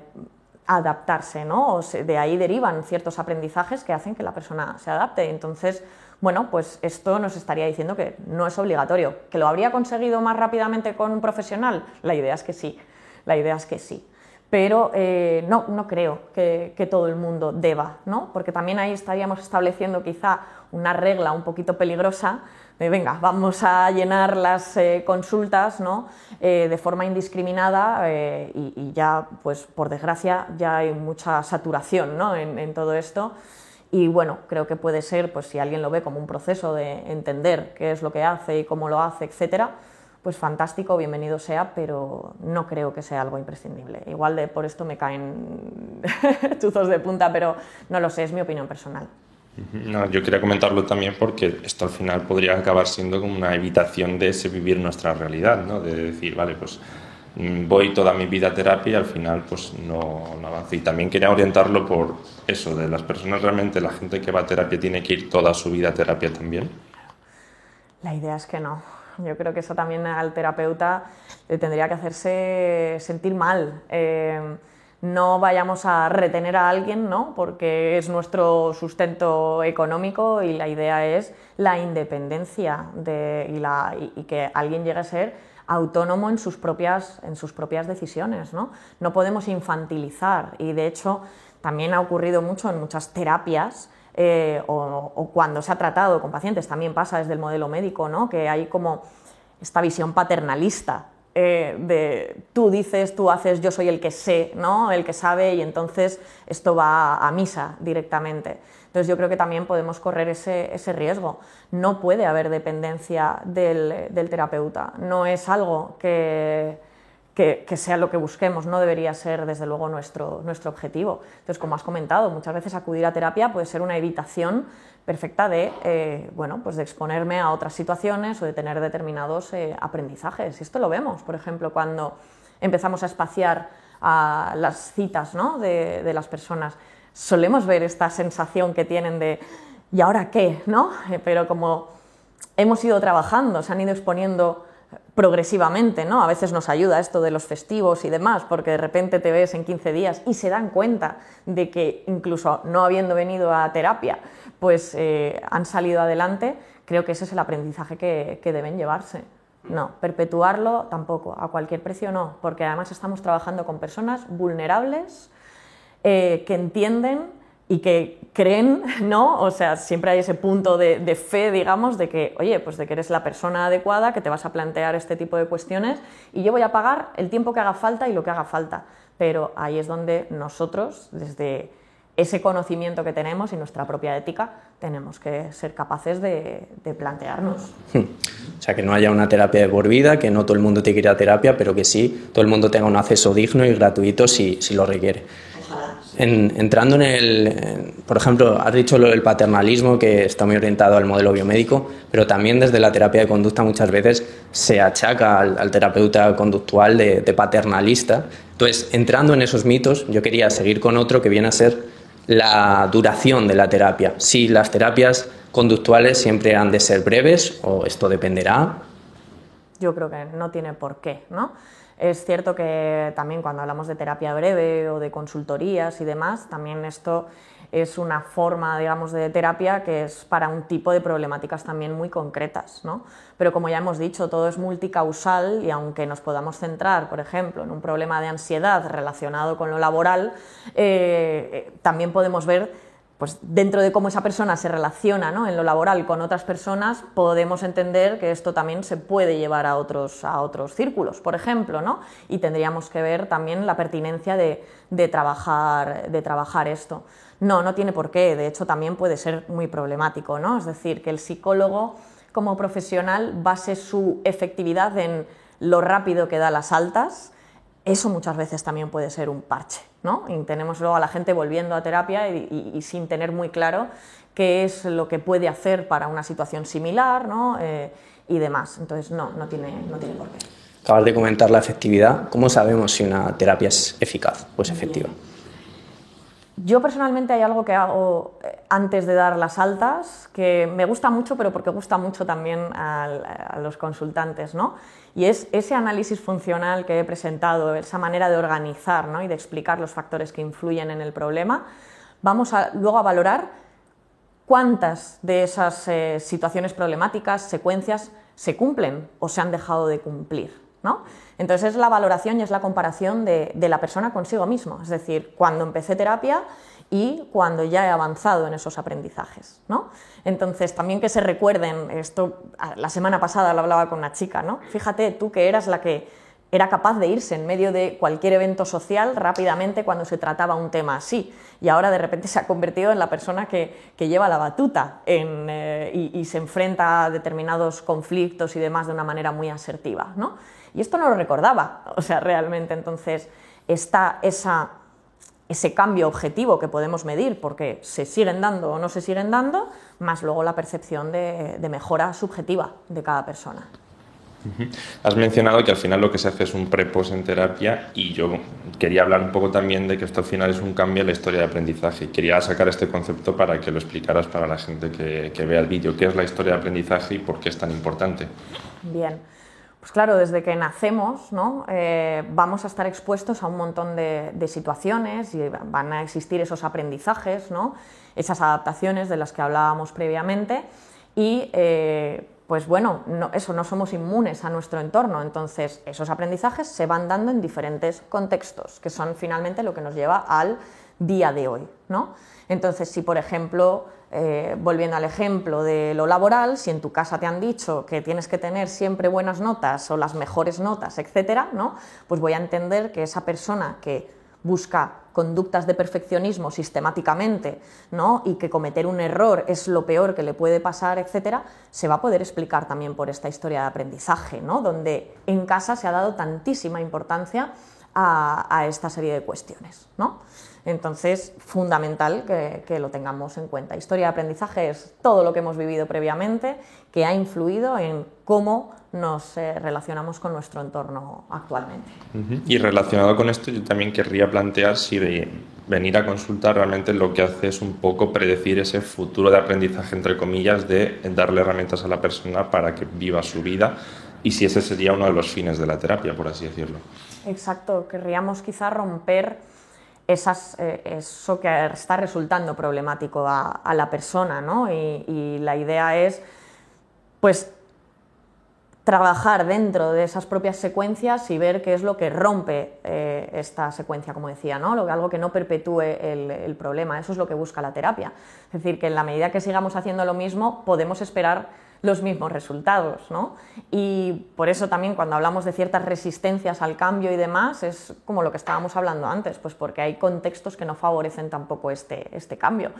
Speaker 3: adaptarse, ¿no? De ahí derivan ciertos aprendizajes que hacen que la persona se adapte. Entonces, bueno, pues esto nos estaría diciendo que no es obligatorio. ¿Que lo habría conseguido más rápidamente con un profesional? La idea es que sí, la idea es que sí. Pero eh, no, no creo que, todo el mundo deba, ¿no? Porque también ahí estaríamos estableciendo quizá una regla un poquito peligrosa de venga, vamos a llenar las eh, consultas ¿no? Eh, de forma indiscriminada eh, y, ya, pues por desgracia, ya hay mucha saturación ¿no? en, todo esto. Y bueno, creo que puede ser, pues si alguien lo ve como un proceso de entender qué es lo que hace y cómo lo hace, etcétera, pues fantástico, bienvenido sea, pero no creo que sea algo imprescindible. Igual de por esto me caen tuzos de punta, pero no lo sé, es mi opinión personal.
Speaker 2: No, yo quería comentarlo también porque esto al final podría acabar siendo como una evitación de ese vivir nuestra realidad, ¿no? de decir, vale, pues mm, voy toda mi vida a terapia y al final pues no, no avanzo. Y también quería orientarlo por eso, de las personas realmente, la gente que va a terapia tiene que ir toda su vida a terapia también.
Speaker 3: La idea es que no. Yo creo que eso también al terapeuta le tendría que hacerse sentir mal. Eh, no vayamos a retener a alguien, ¿no? porque es nuestro sustento económico y la idea es la independencia y, que alguien llegue a ser autónomo en sus propias, en sus propias decisiones. ¿no? no podemos infantilizar y de hecho también ha ocurrido mucho en muchas terapias eh, o, o, cuando se ha tratado con pacientes, también pasa desde el modelo médico, ¿no? que hay como esta visión paternalista eh, de tú dices, tú haces, yo soy el que sé, ¿no? el que sabe y entonces esto va a misa directamente. Entonces yo creo que también podemos correr ese, riesgo. No puede haber dependencia del, terapeuta, no es algo que, que, sea lo que busquemos, no debería ser desde luego nuestro, nuestro objetivo. Entonces, como has comentado, muchas veces acudir a terapia puede ser una evitación perfecta de, eh, bueno, pues de exponerme a otras situaciones o de tener determinados eh, aprendizajes. Esto lo vemos, por ejemplo, cuando empezamos a espaciar las citas ¿no? de, las personas. Solemos ver esta sensación que tienen de ¿y ahora qué? ¿no? Eh, pero como hemos ido trabajando, se han ido exponiendo progresivamente, ¿no? A veces nos ayuda esto de los festivos y demás, porque de repente te ves en 15 días y se dan cuenta de que incluso no habiendo venido a terapia, pues eh, han salido adelante, creo que ese es el aprendizaje que, deben llevarse. No, perpetuarlo tampoco, a cualquier precio no, porque además estamos trabajando con personas vulnerables eh, que entienden y que creen, ¿no? O sea, siempre hay ese punto de, de, fe, digamos, de que, oye, pues de que eres la persona adecuada, que te vas a plantear este tipo de cuestiones y yo voy a pagar el tiempo que haga falta y lo que haga falta. Pero ahí es donde nosotros, desde ese conocimiento que tenemos y nuestra propia ética, tenemos que ser capaces de, plantearnos.
Speaker 4: O sea, que no haya una terapia de por vida, que no todo el mundo tiene que ir a terapia, pero que sí todo el mundo tenga un acceso digno y gratuito si, si lo requiere. entrando en el, por ejemplo, has dicho lo del paternalismo, que está muy orientado al modelo biomédico, pero también desde la terapia de conducta muchas veces se achaca al, terapeuta conductual de, de paternalista. Entonces, entrando en esos mitos, yo quería seguir con otro que viene a ser la duración de la terapia. Si las terapias conductuales siempre han de ser breves o esto dependerá.
Speaker 3: Yo creo que no tiene por qué, ¿no? Es cierto que también cuando hablamos de terapia breve o de consultorías y demás, también esto es una forma, digamos, de terapia que es para un tipo de problemáticas también muy concretas, ¿no? Pero como ya hemos dicho, todo es multicausal y aunque nos podamos centrar, por ejemplo, en un problema de ansiedad relacionado con lo laboral, eh, también podemos ver pues dentro de cómo esa persona se relaciona ¿no? en lo laboral con otras personas, podemos entender que esto también se puede llevar a otros, a otros círculos, por ejemplo, ¿no? y tendríamos que ver también la pertinencia de, trabajar, de trabajar esto. No, no tiene por qué, de hecho también puede ser muy problemático, ¿no? es decir, que el psicólogo como profesional base su efectividad en lo rápido que da las altas, eso muchas veces también puede ser un parche, ¿no? Y tenemos luego a la gente volviendo a terapia y, sin tener muy claro qué es lo que puede hacer para una situación similar, ¿no? Eh, y demás. Entonces, no, no tiene, no tiene por qué.
Speaker 4: Acabas de comentar la efectividad. ¿Cómo sabemos si una terapia es eficaz o es efectiva?
Speaker 3: Yo personalmente hay algo que hago eh, antes de dar las altas que me gusta mucho, pero porque gusta mucho también a, a los consultantes, ¿no? Y es ese análisis funcional que he presentado, esa manera de organizar y de explicar los factores que influyen en el problema, vamos luego a valorar cuántas de esas eh, situaciones problemáticas, secuencias, se cumplen o se han dejado de cumplir. ¿No? Entonces es la valoración y es la comparación de, la persona consigo mismo. Es decir, cuando empecé terapia y cuando ya he avanzado en esos aprendizajes. ¿no? Entonces, también que se recuerden, esto la semana pasada lo hablaba con una chica, ¿no? fíjate tú que eras la que era capaz de irse en medio de cualquier evento social rápidamente cuando se trataba un tema así. Y ahora de repente se ha convertido en la persona que, lleva la batuta eh, y, y, se enfrenta a determinados conflictos y demás de una manera muy asertiva. ¿no? Y esto no lo recordaba, o sea, realmente entonces está esa ese cambio objetivo que podemos medir porque se siguen dando o no se siguen dando, más luego la percepción de, mejora subjetiva de cada persona.
Speaker 2: Has mencionado que al final lo que se hace es un prepos en terapia y yo quería hablar un poco también de que esto al final es un cambio en la historia de aprendizaje. Quería sacar este concepto para que lo explicaras para la gente que, que vea el vídeo. ¿Qué es la historia de aprendizaje y por qué es tan importante?
Speaker 3: Bien. Pues claro, desde que nacemos eh, vamos a estar expuestos a un montón de, situaciones y van a existir esos aprendizajes, esas adaptaciones de las que hablábamos previamente y eh, pues bueno, eso no somos inmunes a nuestro entorno, entonces esos aprendizajes se van dando en diferentes contextos, que son finalmente lo que nos lleva al día de hoy. Entonces, si por ejemplo eh, volviendo al ejemplo de lo laboral, si en tu casa te han dicho que tienes que tener siempre buenas notas o las mejores notas, etcétera, ¿no? pues voy a entender que esa persona que busca conductas de perfeccionismo sistemáticamente ¿no? y que cometer un error es lo peor que le puede pasar, etcétera, se va a poder explicar también por esta historia de aprendizaje, ¿no? donde en casa se ha dado tantísima importancia a, a esta serie de cuestiones. ¿no? Entonces, fundamental que, lo tengamos en cuenta. Historia de aprendizaje es todo lo que hemos vivido previamente que ha influido en cómo nos eh, relacionamos con nuestro entorno actualmente.
Speaker 2: Y relacionado con esto, yo también querría plantear si de venir a consultar realmente lo que hace es un poco predecir ese futuro de aprendizaje, entre comillas, de darle herramientas a la persona para que viva su vida y si ese sería uno de los fines de la terapia, por así decirlo.
Speaker 3: Exacto, querríamos quizá romper eh, eso que está resultando problemático a, la persona, ¿no? Y, la idea es, pues, trabajar dentro de esas propias secuencias y ver qué es lo que rompe eh, esta secuencia, como decía, ¿no? algo que no perpetúe el, el, problema. Eso es lo que busca la terapia. Es decir, que en la medida que sigamos haciendo lo mismo, podemos esperar los mismos resultados. ¿no? Y por eso también cuando hablamos de ciertas resistencias al cambio y demás, es como lo que estábamos hablando antes, pues porque hay contextos que no favorecen tampoco este, este cambio.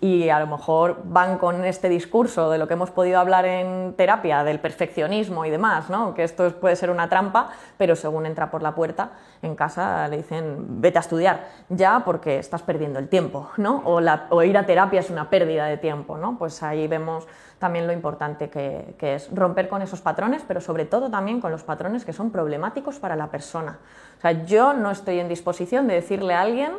Speaker 3: Y a lo mejor van con este discurso de lo que hemos podido hablar en terapia, del perfeccionismo y demás, ¿no? que esto puede ser una trampa, pero según entra por la puerta en casa le dicen vete a estudiar ya porque estás perdiendo el tiempo, ¿no? o, ir a terapia es una pérdida de tiempo. ¿no? Pues ahí vemos también lo importante que, es romper con esos patrones, pero sobre todo también con los patrones que son problemáticos para la persona. O sea, yo no estoy en disposición de decirle a alguien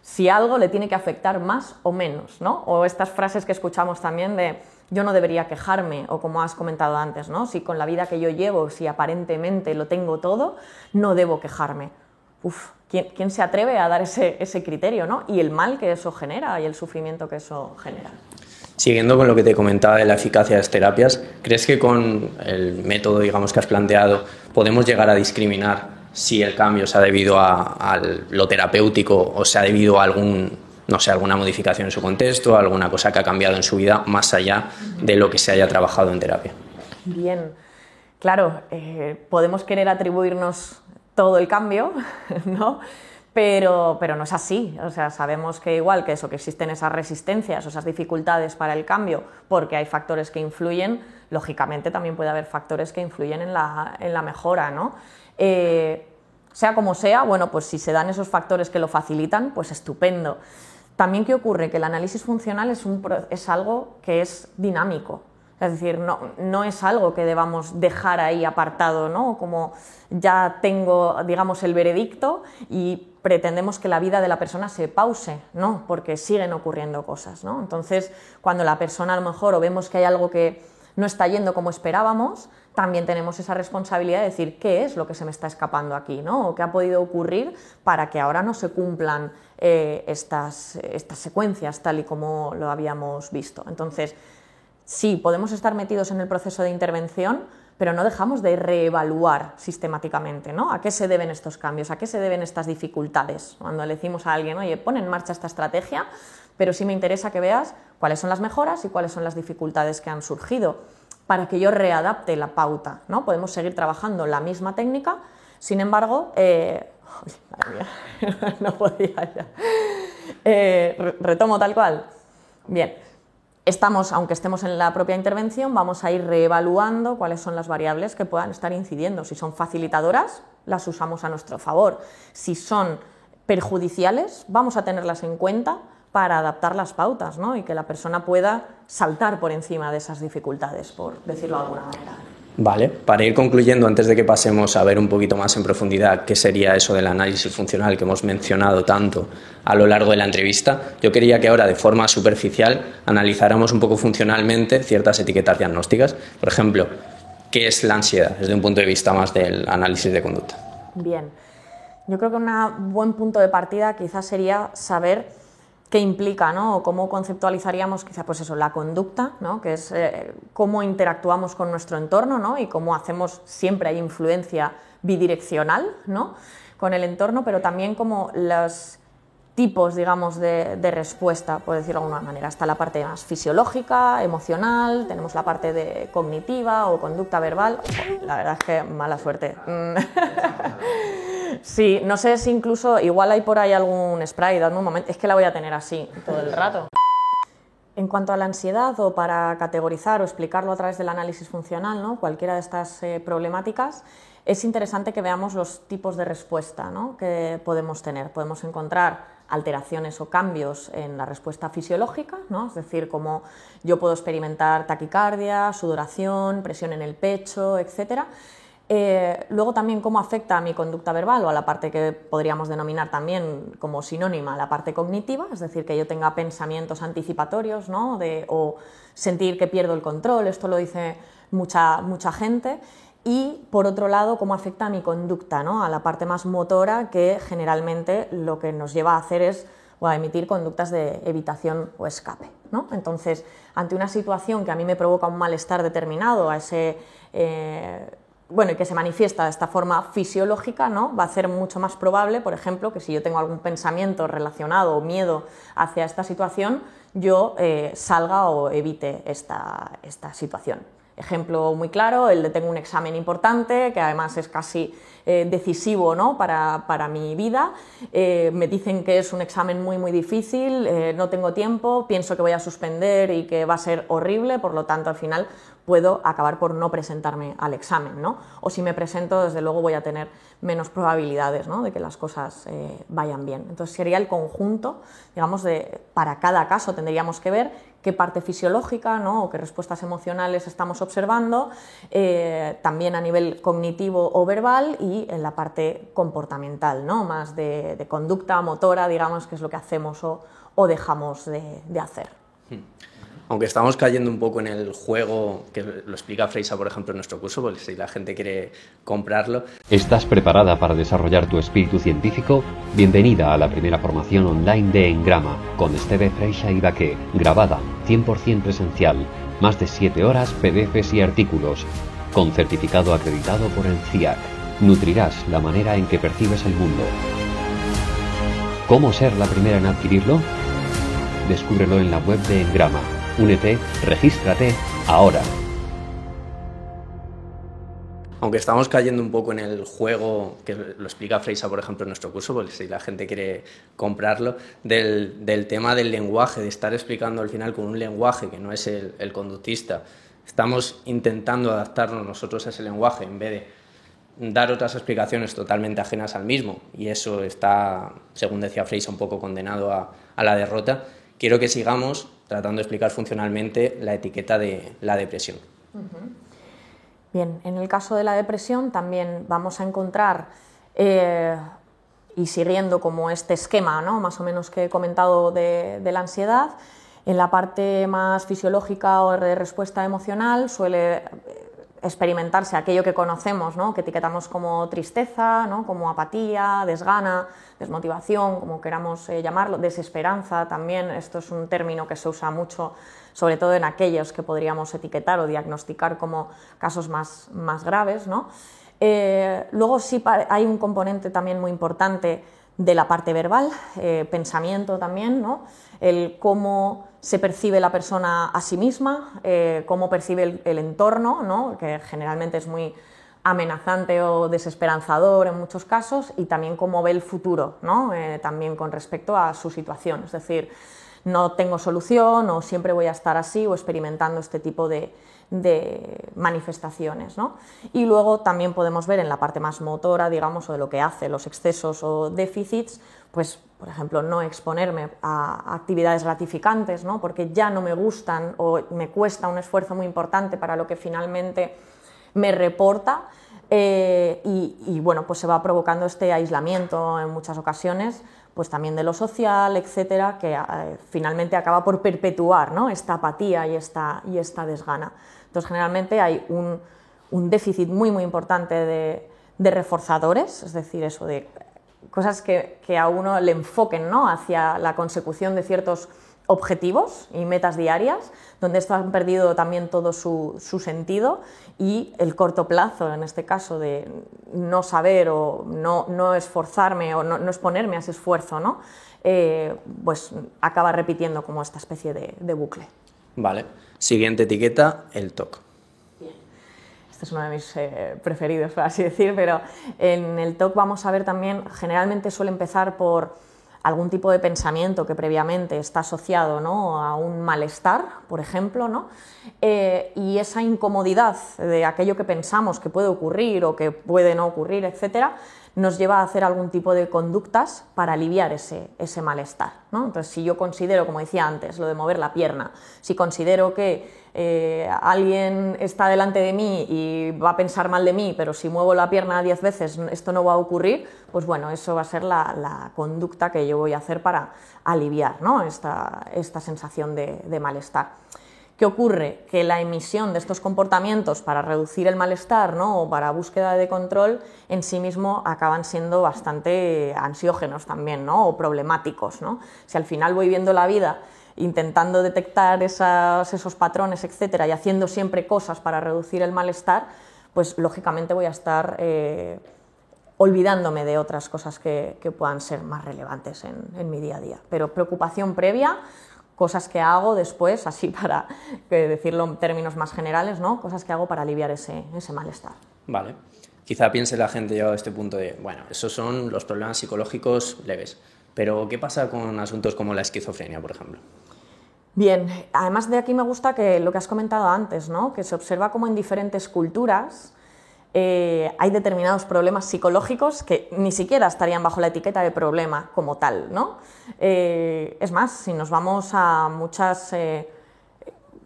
Speaker 3: si algo le tiene que afectar más o menos, ¿no? O estas frases que escuchamos también de yo no debería quejarme, o como has comentado antes, ¿no? Si con la vida que yo llevo, si aparentemente lo tengo todo, no debo quejarme. Uf, ¿quién, se atreve a dar ese, ese criterio, ¿no? Y el mal que eso genera y el sufrimiento que eso genera.
Speaker 4: Siguiendo con lo que te comentaba de la eficacia de las terapias, ¿crees que con el método digamos, que has planteado podemos llegar a discriminar si el cambio se ha debido a, lo terapéutico o se ha debido a algún no sé, alguna modificación en su contexto, alguna cosa que ha cambiado en su vida más allá de lo que se haya trabajado en terapia.
Speaker 3: Bien, claro, eh, podemos querer atribuirnos todo el cambio, ¿no? Pero, pero, no es así. O sea, sabemos que igual que eso, que existen esas resistencias o esas dificultades para el cambio, porque hay factores que influyen, lógicamente también puede haber factores que influyen en la, en la mejora, ¿no? Eh, sea como sea, bueno, pues si se dan esos factores que lo facilitan, pues estupendo. También, ¿qué ocurre? Que el análisis funcional es, un, es algo que es dinámico. Es decir, no, no, es algo que debamos dejar ahí apartado, ¿no? Como ya tengo, digamos, el veredicto y pretendemos que la vida de la persona se pause, ¿no? Porque siguen ocurriendo cosas, ¿no? Entonces, cuando la persona a lo mejor o vemos que hay algo que no está yendo como esperábamos, también tenemos esa responsabilidad de decir qué es lo que se me está escapando aquí, ¿no? O qué ha podido ocurrir para que ahora no se cumplan eh, estas, estas secuencias tal y como lo habíamos visto. Entonces, sí, podemos estar metidos en el proceso de intervención, pero no dejamos de reevaluar sistemáticamente, ¿no? ¿A qué se deben estos cambios? ¿A qué se deben estas dificultades? Cuando le decimos a alguien, oye, pon en marcha esta estrategia, pero sí me interesa que veas cuáles son las mejoras y cuáles son las dificultades que han surgido para que yo readapte la pauta. ¿no? Podemos seguir trabajando la misma técnica, sin embargo, eh, madre mía, no podía ya. Eh, retomo tal cual. Bien, estamos, aunque estemos en la propia intervención, vamos a ir reevaluando cuáles son las variables que puedan estar incidiendo. Si son facilitadoras, las usamos a nuestro favor. Si son perjudiciales, vamos a tenerlas en cuenta para adaptar las pautas ¿no? y que la persona pueda saltar por encima de esas dificultades, por decirlo de alguna manera.
Speaker 4: Vale, para ir concluyendo, antes de que pasemos a ver un poquito más en profundidad qué sería eso del análisis funcional que hemos mencionado tanto a lo largo de la entrevista, yo quería que ahora de forma superficial analizáramos un poco funcionalmente ciertas etiquetas diagnósticas. Por ejemplo, ¿qué es la ansiedad desde un punto de vista más del análisis de conducta?
Speaker 3: Bien, yo creo que un buen punto de partida quizás sería saber qué implica, ¿no? O cómo conceptualizaríamos quizá pues eso, la conducta, ¿no? que es eh, cómo interactuamos con nuestro entorno ¿no? y cómo hacemos, siempre hay influencia bidireccional ¿no? con el entorno, pero también como los tipos, digamos, de, respuesta, por decirlo de alguna manera. Está la parte más fisiológica, emocional, tenemos la parte de cognitiva o conducta verbal. La verdad es que mala suerte. Sí, no sé si incluso, igual hay por ahí algún spray, dame un momento, es que la voy a tener así todo el rato. En cuanto a la ansiedad, o para categorizar o explicarlo a través del análisis funcional, ¿no? cualquiera de estas eh, problemáticas, es interesante que veamos los tipos de respuesta ¿no? que podemos tener. Podemos encontrar alteraciones o cambios en la respuesta fisiológica, ¿no? es decir, como yo puedo experimentar taquicardia, sudoración, presión en el pecho, etcétera eh, luego también cómo afecta a mi conducta verbal o a la parte que podríamos denominar también como sinónima la parte cognitiva, es decir, que yo tenga pensamientos anticipatorios ¿no? o sentir que pierdo el control, esto lo dice mucha, mucha gente. Y por otro lado, cómo afecta a mi conducta, ¿no? a la parte más motora que generalmente lo que nos lleva a hacer es o a emitir conductas de evitación o escape. ¿no? Entonces, ante una situación que a mí me provoca un malestar determinado, a ese... Eh, bueno, y que se manifiesta de esta forma fisiológica, ¿no? va a ser mucho más probable, por ejemplo, que si yo tengo algún pensamiento relacionado o miedo hacia esta situación, yo eh, salga o evite esta, esta situación. Ejemplo muy claro, el de tengo un examen importante, que además es casi eh, decisivo ¿no? para, para, mi vida. Eh, me dicen que es un examen muy, muy difícil, no tengo tiempo, pienso que voy a suspender y que va a ser horrible, por lo tanto, al final puedo acabar por no presentarme al examen, ¿no? O si me presento, desde luego voy a tener menos probabilidades ¿no? de que las cosas eh, vayan bien. Entonces sería el conjunto, digamos, de, para cada caso tendríamos que ver qué parte fisiológica ¿no? o qué respuestas emocionales estamos observando, eh, también a nivel cognitivo o verbal y en la parte comportamental, ¿no? más de, conducta motora, digamos, que es lo que hacemos o, dejamos de, hacer. Hmm
Speaker 4: aunque estamos cayendo un poco en el juego que lo explica Freisa, por ejemplo, en nuestro curso, porque si la gente quiere comprarlo.
Speaker 1: ¿Estás preparada para desarrollar tu espíritu científico? Bienvenida a la primera formación online de Engrama, con Esteve Freisa y Baqué, grabada, 100% presencial, más de 7 horas, PDFs y artículos, con certificado acreditado por el CIAC. Nutrirás la manera en que percibes el mundo. ¿Cómo ser la primera en adquirirlo? Descúbrelo en la web de Engrama. Únete, regístrate ahora.
Speaker 4: Aunque estamos cayendo un poco en el juego, que lo explica Freisa, por ejemplo, en nuestro curso, porque si la gente quiere comprarlo, del, del tema del lenguaje, de estar explicando al final con un lenguaje que no es el, el conductista, estamos intentando adaptarnos nosotros a ese lenguaje en vez de dar otras explicaciones totalmente ajenas al mismo, y eso está, según decía Freisa, un poco condenado a, a la derrota, quiero que sigamos tratando de explicar funcionalmente la etiqueta de la depresión.
Speaker 3: Bien, en el caso de la depresión también vamos a encontrar, eh, y siguiendo como este esquema, ¿no? más o menos que he comentado de, de, la ansiedad, en la parte más fisiológica o de respuesta emocional suele experimentarse aquello que conocemos, ¿no? que etiquetamos como tristeza, ¿no? como apatía, desgana, desmotivación, como queramos eh, llamarlo, desesperanza también, esto es un término que se usa mucho, sobre todo en aquellos que podríamos etiquetar o diagnosticar como casos más, más graves. ¿no? Eh, luego sí hay un componente también muy importante de la parte verbal, eh, pensamiento también, ¿no? El cómo se percibe la persona a sí misma, eh, cómo percibe el, entorno, ¿no? que generalmente es muy amenazante o desesperanzador en muchos casos, y también cómo ve el futuro, ¿no? eh, también con respecto a su situación. Es decir, no tengo solución o siempre voy a estar así o experimentando este tipo de, de manifestaciones. ¿no? Y luego también podemos ver en la parte más motora, digamos, o de lo que hace los excesos o déficits, pues, por ejemplo, no exponerme a actividades gratificantes, ¿no? porque ya no me gustan o me cuesta un esfuerzo muy importante para lo que finalmente me reporta. Eh, y, bueno, pues se va provocando este aislamiento en muchas ocasiones, pues también de lo social, etcétera, que eh, finalmente acaba por perpetuar ¿no? esta apatía y esta, y esta desgana. Entonces, generalmente hay un, déficit muy, muy importante de, reforzadores, es decir, eso de cosas que, que a uno le enfoquen ¿no? hacia la consecución de ciertos objetivos y metas diarias, donde esto han perdido también todo su, su, sentido y el corto plazo, en este caso, de no saber o no, no esforzarme o no, no, exponerme a ese esfuerzo, ¿no? Eh, pues acaba repitiendo como esta especie de, de, bucle.
Speaker 4: Vale. Siguiente etiqueta, el TOC.
Speaker 3: Este es uno de mis eh, preferidos, por así decir, pero en el TOC vamos a ver también, generalmente suele empezar por algún tipo de pensamiento que previamente está asociado ¿no? a un malestar, por ejemplo, ¿no? Eh, y esa incomodidad de aquello que pensamos que puede ocurrir o que puede no ocurrir, etcétera, nos lleva a hacer algún tipo de conductas para aliviar ese, ese malestar. ¿no? Entonces, si yo considero, como decía antes, lo de mover la pierna, si considero que eh, alguien está delante de mí y va a pensar mal de mí, pero si muevo la pierna diez veces esto no va a ocurrir, pues bueno, eso va a ser la, la conducta que yo voy a hacer para aliviar ¿no? esta, esta sensación de, de malestar. ¿Qué ocurre? Que la emisión de estos comportamientos para reducir el malestar ¿no? o para búsqueda de control en sí mismo acaban siendo bastante ansiógenos también ¿no? o problemáticos. ¿no? Si al final voy viendo la vida intentando detectar esas, esos patrones, etcétera, y haciendo siempre cosas para reducir el malestar, pues lógicamente voy a estar eh, olvidándome de otras cosas que, que puedan ser más relevantes en, en mi día a día. Pero preocupación previa cosas que hago después, así para decirlo en términos más generales, ¿no? cosas que hago para aliviar ese, ese malestar.
Speaker 4: Vale. Quizá piense la gente llegado a este punto de, bueno, esos son los problemas psicológicos leves, pero ¿qué pasa con asuntos como la esquizofrenia, por ejemplo?
Speaker 3: Bien, además de aquí me gusta que lo que has comentado antes, ¿no? que se observa como en diferentes culturas eh, hay determinados problemas psicológicos que ni siquiera estarían bajo la etiqueta de problema como tal. ¿no? Eh, es más, si nos vamos a muchas eh,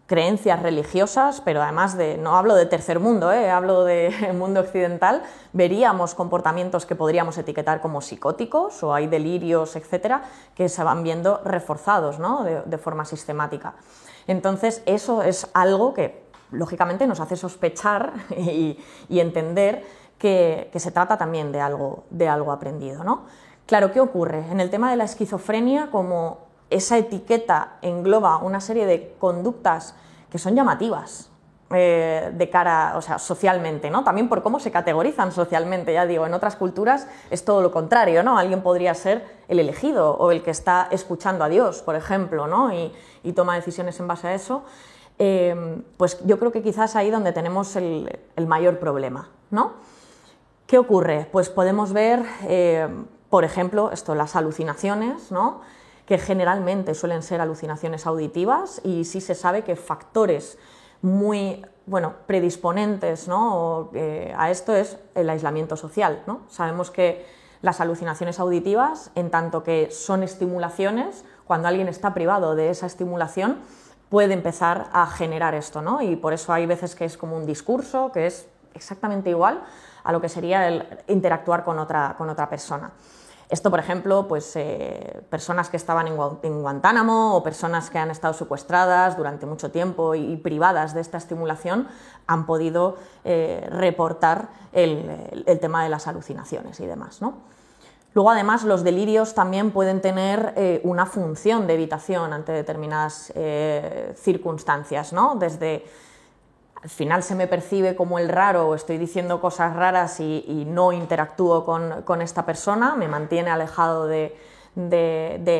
Speaker 3: creencias religiosas, pero además de, no hablo de tercer mundo, hablo de mundo occidental, veríamos comportamientos que podríamos etiquetar como psicóticos o hay delirios, etcétera, que se van viendo reforzados ¿no? de forma sistemática. Entonces, eso es algo que lógicamente nos hace sospechar y, entender que, que, se trata también de algo, de algo aprendido. ¿no? Claro, ¿qué ocurre? En el tema de la esquizofrenia, como esa etiqueta engloba una serie de conductas que son llamativas, eh, de cara, o sea, socialmente, ¿no? También por cómo se categorizan socialmente, ya digo, en otras culturas es todo lo contrario, ¿no? Alguien podría ser el elegido o el que está escuchando a Dios, por ejemplo, ¿no? Y, toma decisiones en base a eso. Eh, pues yo creo que quizás ahí donde tenemos el, mayor problema, ¿no? ¿Qué ocurre? Pues podemos ver, eh, por ejemplo, esto, las alucinaciones, ¿no? que generalmente suelen ser alucinaciones auditivas y sí se sabe que factores muy bueno, predisponentes ¿no? Eh, a esto es el aislamiento social. ¿no? Sabemos que las alucinaciones auditivas, en tanto que son estimulaciones, cuando alguien está privado de esa estimulación, puede empezar a generar esto, ¿no? Y por eso hay veces que es como un discurso, que es exactamente igual a lo que sería el interactuar con otra, con otra persona. Esto, por ejemplo, pues, eh, personas que estaban en, Guantánamo o personas que han estado secuestradas durante mucho tiempo y, privadas de esta estimulación han podido eh, reportar el, tema de las alucinaciones y demás. Luego, además, los delirios también pueden tener eh, una función de evitación ante determinadas circunstancias, ¿no? desde al final se me percibe como el raro o estoy diciendo cosas raras y, no interactúo con, esta persona, me mantiene alejado de,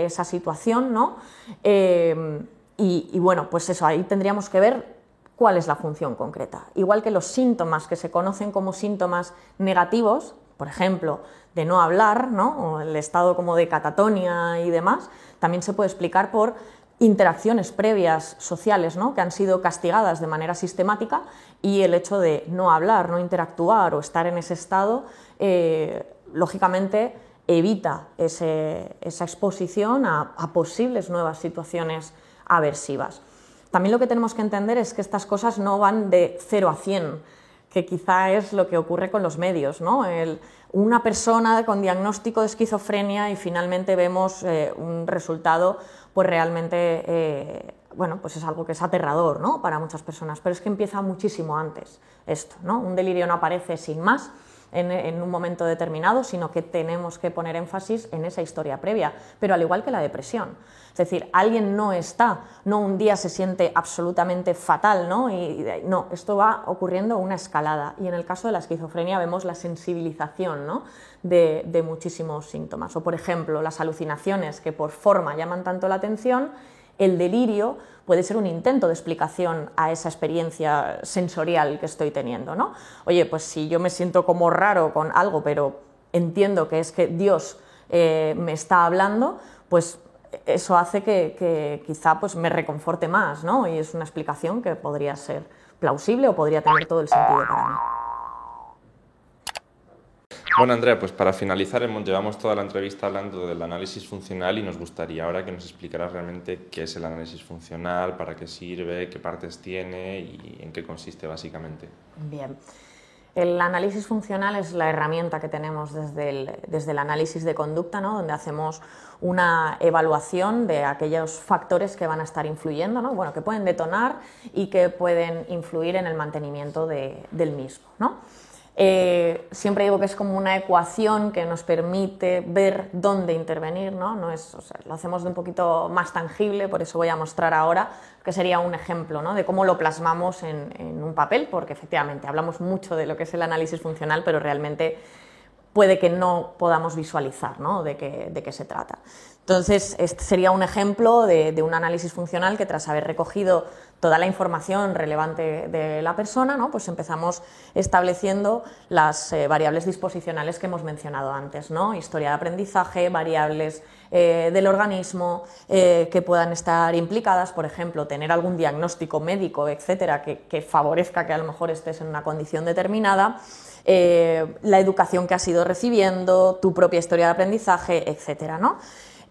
Speaker 3: esa situación, ¿no? Eh, y, bueno, pues eso, ahí tendríamos que ver cuál es la función concreta. Igual que los síntomas que se conocen como síntomas negativos, por ejemplo, de no hablar, ¿no? o el estado como de catatonia y demás, también se puede explicar por interacciones previas sociales ¿no? que han sido castigadas de manera sistemática y el hecho de no hablar, no interactuar o estar en ese estado, eh, lógicamente evita esa exposición a, posibles nuevas situaciones aversivas. También lo que tenemos que entender es que estas cosas no van de 0 a 100, que quizá es lo que ocurre con los medios. ¿no? una persona con diagnóstico de esquizofrenia y finalmente vemos eh, un resultado pues realmente eh, bueno, pues es algo que es aterrador ¿no? para muchas personas, pero es que empieza muchísimo antes esto. ¿no? Un delirio no aparece sin más en, un momento determinado, sino que tenemos que poner énfasis en esa historia previa, pero al igual que la depresión. Es decir, alguien no está, no un día se siente absolutamente fatal, ¿no? Y, no, esto va ocurriendo una escalada. Y en el caso de la esquizofrenia vemos la sensibilización ¿no? de, muchísimos síntomas. O, por ejemplo, las alucinaciones que por forma llaman tanto la atención el delirio puede ser un intento de explicación a esa experiencia sensorial que estoy teniendo, ¿no? Oye, pues si yo me siento como raro con algo, pero entiendo que es que Dios eh, me está hablando, pues eso hace que, quizá pues, me reconforte más, ¿no? Y es una explicación que podría ser plausible o podría tener todo el sentido para mí.
Speaker 2: Bueno, Andrea, pues para finalizar, llevamos toda la entrevista hablando del análisis funcional y nos gustaría ahora que nos explicaras realmente qué es el análisis funcional, para qué sirve, qué partes tiene y en qué consiste básicamente.
Speaker 3: Bien. El análisis funcional es la herramienta que tenemos desde el, desde el análisis de conducta, ¿no? donde hacemos una evaluación de aquellos factores que van a estar influyendo, ¿no? bueno, que pueden detonar y que pueden influir en el mantenimiento de, del mismo. ¿no? Eh, siempre digo que es como una ecuación que nos permite ver dónde intervenir, ¿no? no es, lo hacemos de un poquito más tangible, por eso voy a mostrar ahora que sería un ejemplo ¿no? de cómo lo plasmamos en, un papel, porque efectivamente hablamos mucho de lo que es el análisis funcional, pero realmente puede que no podamos visualizar ¿no? de, qué, de qué se trata. Entonces, este sería un ejemplo de, un análisis funcional que tras haber recogido toda la información relevante de la persona, ¿no? pues empezamos estableciendo las eh, variables disposicionales que hemos mencionado antes, ¿no? historia de aprendizaje, variables eh, del organismo eh, que puedan estar implicadas, por ejemplo, tener algún diagnóstico médico, etcétera, que, que favorezca que a lo mejor estés en una condición determinada. la educación que has ido recibiendo, tu propia historia de aprendizaje, etcétera, ¿no?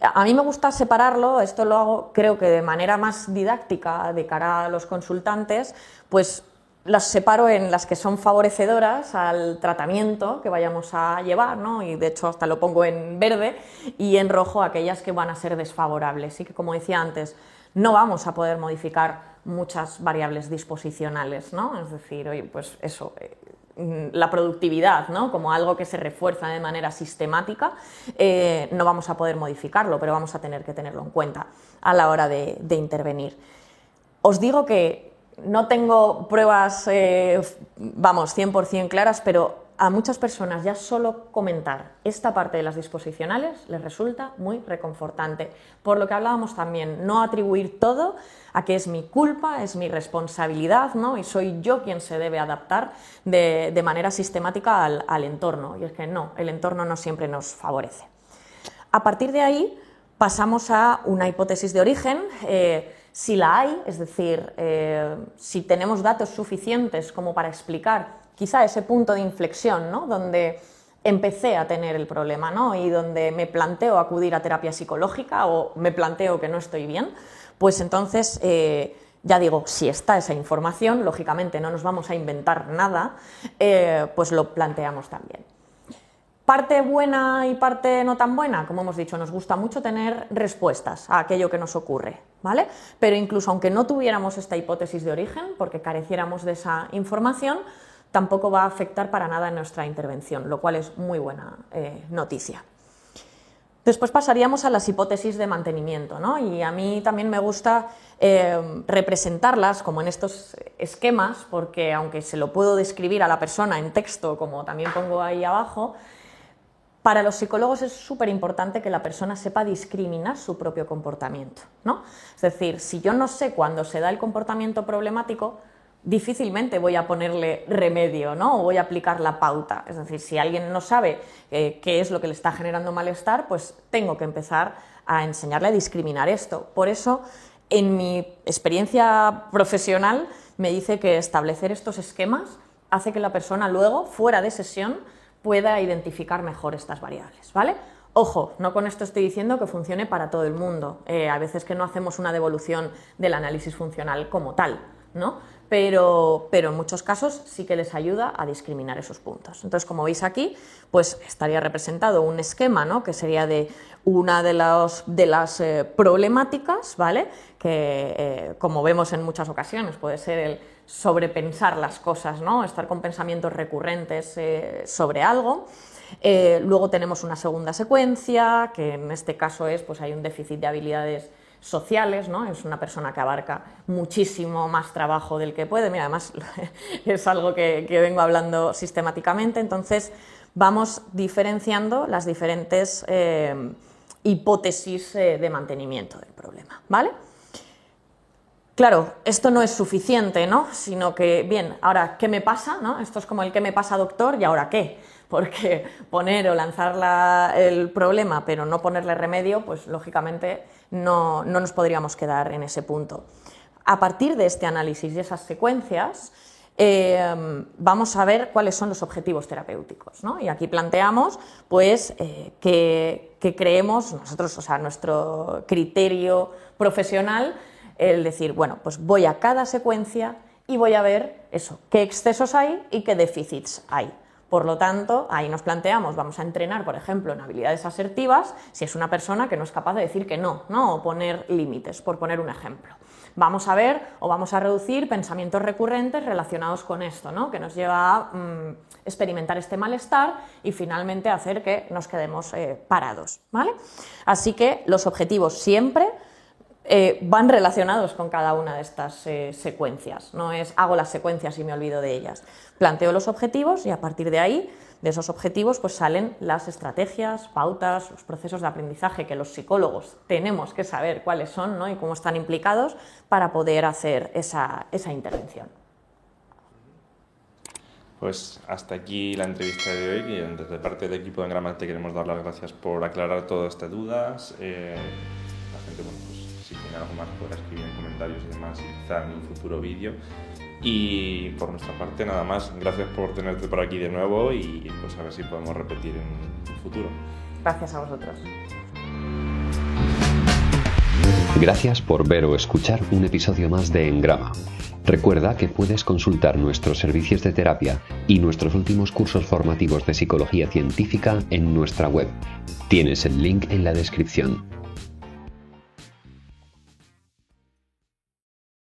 Speaker 3: A mí me gusta separarlo, esto lo hago creo que de manera más didáctica de cara a los consultantes, pues las separo en las que son favorecedoras al tratamiento que vayamos a llevar, ¿no? y de hecho hasta lo pongo en verde, y en rojo aquellas que van a ser desfavorables. Y que, como decía antes, no vamos a poder modificar muchas variables disposicionales, ¿no? Es decir, oye, pues eso, eh, la productividad ¿no? como algo que se refuerza de manera sistemática, eh, no vamos a poder modificarlo, pero vamos a tener que tenerlo en cuenta a la hora de, intervenir. Os digo que no tengo pruebas, eh, vamos, 100% claras, pero a muchas personas ya solo comentar esta parte de las disposicionales les resulta muy reconfortante. Por lo que hablábamos también, no atribuir todo a que es mi culpa, es mi responsabilidad, ¿no? Y soy yo quien se debe adaptar de, manera sistemática al, entorno. Y es que no, el entorno no siempre nos favorece. A partir de ahí pasamos a una hipótesis de origen. Eh, si la hay, es decir, eh, si tenemos datos suficientes como para explicar quizá ese punto de inflexión, ¿no? Donde empecé a tener el problema, ¿no? Y donde me planteo acudir a terapia psicológica o me planteo que no estoy bien, pues entonces, eh, ya digo, si está esa información, lógicamente no nos vamos a inventar nada, eh, pues lo planteamos también. Parte buena y parte no tan buena, como hemos dicho, nos gusta mucho tener respuestas a aquello que nos ocurre, ¿vale? Pero incluso aunque no tuviéramos esta hipótesis de origen, porque careciéramos de esa información, tampoco va a afectar para nada en nuestra intervención, lo cual es muy buena eh, noticia. Después pasaríamos a las hipótesis de mantenimiento, ¿no? y a mí también me gusta eh, representarlas como en estos esquemas, porque aunque se lo puedo describir a la persona en texto, como también pongo ahí abajo, para los psicólogos es súper importante que la persona sepa discriminar su propio comportamiento. ¿no? Es decir, si yo no sé cuándo se da el comportamiento problemático, difícilmente voy a ponerle remedio, ¿no? O voy a aplicar la pauta. Es decir, si alguien no sabe eh, qué es lo que le está generando malestar, pues tengo que empezar a enseñarle a discriminar esto. Por eso, en mi experiencia profesional, me dice que establecer estos esquemas hace que la persona luego, fuera de sesión, pueda identificar mejor estas variables, ¿vale? Ojo, no con esto estoy diciendo que funcione para todo el mundo. Eh, a veces que no hacemos una devolución del análisis funcional como tal, ¿no? Pero, en muchos casos sí que les ayuda a discriminar esos puntos. Entonces, como veis aquí, pues estaría representado un esquema, ¿no? que sería de una de, las eh, problemáticas, ¿vale? que eh, como vemos en muchas ocasiones puede ser el sobrepensar las cosas, ¿no? estar con pensamientos recurrentes eh, sobre algo. luego tenemos una segunda secuencia, que en este caso es, pues hay un déficit de habilidades sociales, ¿no? Es una persona que abarca muchísimo más trabajo del que puede. Mira, además es algo que, vengo hablando sistemáticamente. Entonces, vamos diferenciando las diferentes eh, hipótesis eh, de mantenimiento del problema, ¿vale? Claro, esto no es suficiente, ¿no? Sino que, bien, ahora, ¿qué me pasa? ¿no? Esto es como el ¿qué me pasa, doctor? ¿Y ahora qué? Porque poner o lanzar el problema, pero no ponerle remedio, pues lógicamente no, nos podríamos quedar en ese punto. A partir de este análisis y esas secuencias, eh, vamos a ver cuáles son los objetivos terapéuticos. ¿no? Y aquí planteamos pues, eh, que, creemos, nosotros, o sea, nuestro criterio profesional, el decir, bueno, pues voy a cada secuencia y voy a ver eso, qué excesos hay y qué déficits hay. Por lo tanto, ahí nos planteamos, vamos a entrenar, por ejemplo, en habilidades asertivas, si es una persona que no es capaz de decir que no, ¿no? o poner límites, por poner un ejemplo. Vamos a ver o vamos a reducir pensamientos recurrentes relacionados con esto, ¿no? que nos lleva a mm, experimentar este malestar y finalmente hacer que nos quedemos eh, parados. ¿vale? Así que los objetivos siempre eh, van relacionados con cada una de estas eh, secuencias. No es hago las secuencias y me olvido de ellas. Planteo los objetivos y a partir de ahí, de esos objetivos, pues salen las estrategias, pautas, los procesos de aprendizaje que los psicólogos tenemos que saber cuáles son ¿no? y cómo están implicados para poder hacer esa, intervención.
Speaker 2: Pues hasta aquí la entrevista de hoy y desde parte del equipo de Engrama te queremos dar las gracias por aclarar todas estas dudas. Eh, la gente, bueno, pues si tiene algo más podrá escribir en comentarios y demás y quizá en un futuro vídeo. Y por nuestra parte nada más, gracias por tenerte por aquí de nuevo y pues a ver si podemos repetir en un futuro.
Speaker 3: Gracias a vosotros.
Speaker 1: Gracias por ver o escuchar un episodio más de Engrama. Recuerda que puedes consultar nuestros servicios de terapia y nuestros últimos cursos formativos de psicología científica en nuestra web. Tienes el link en la descripción.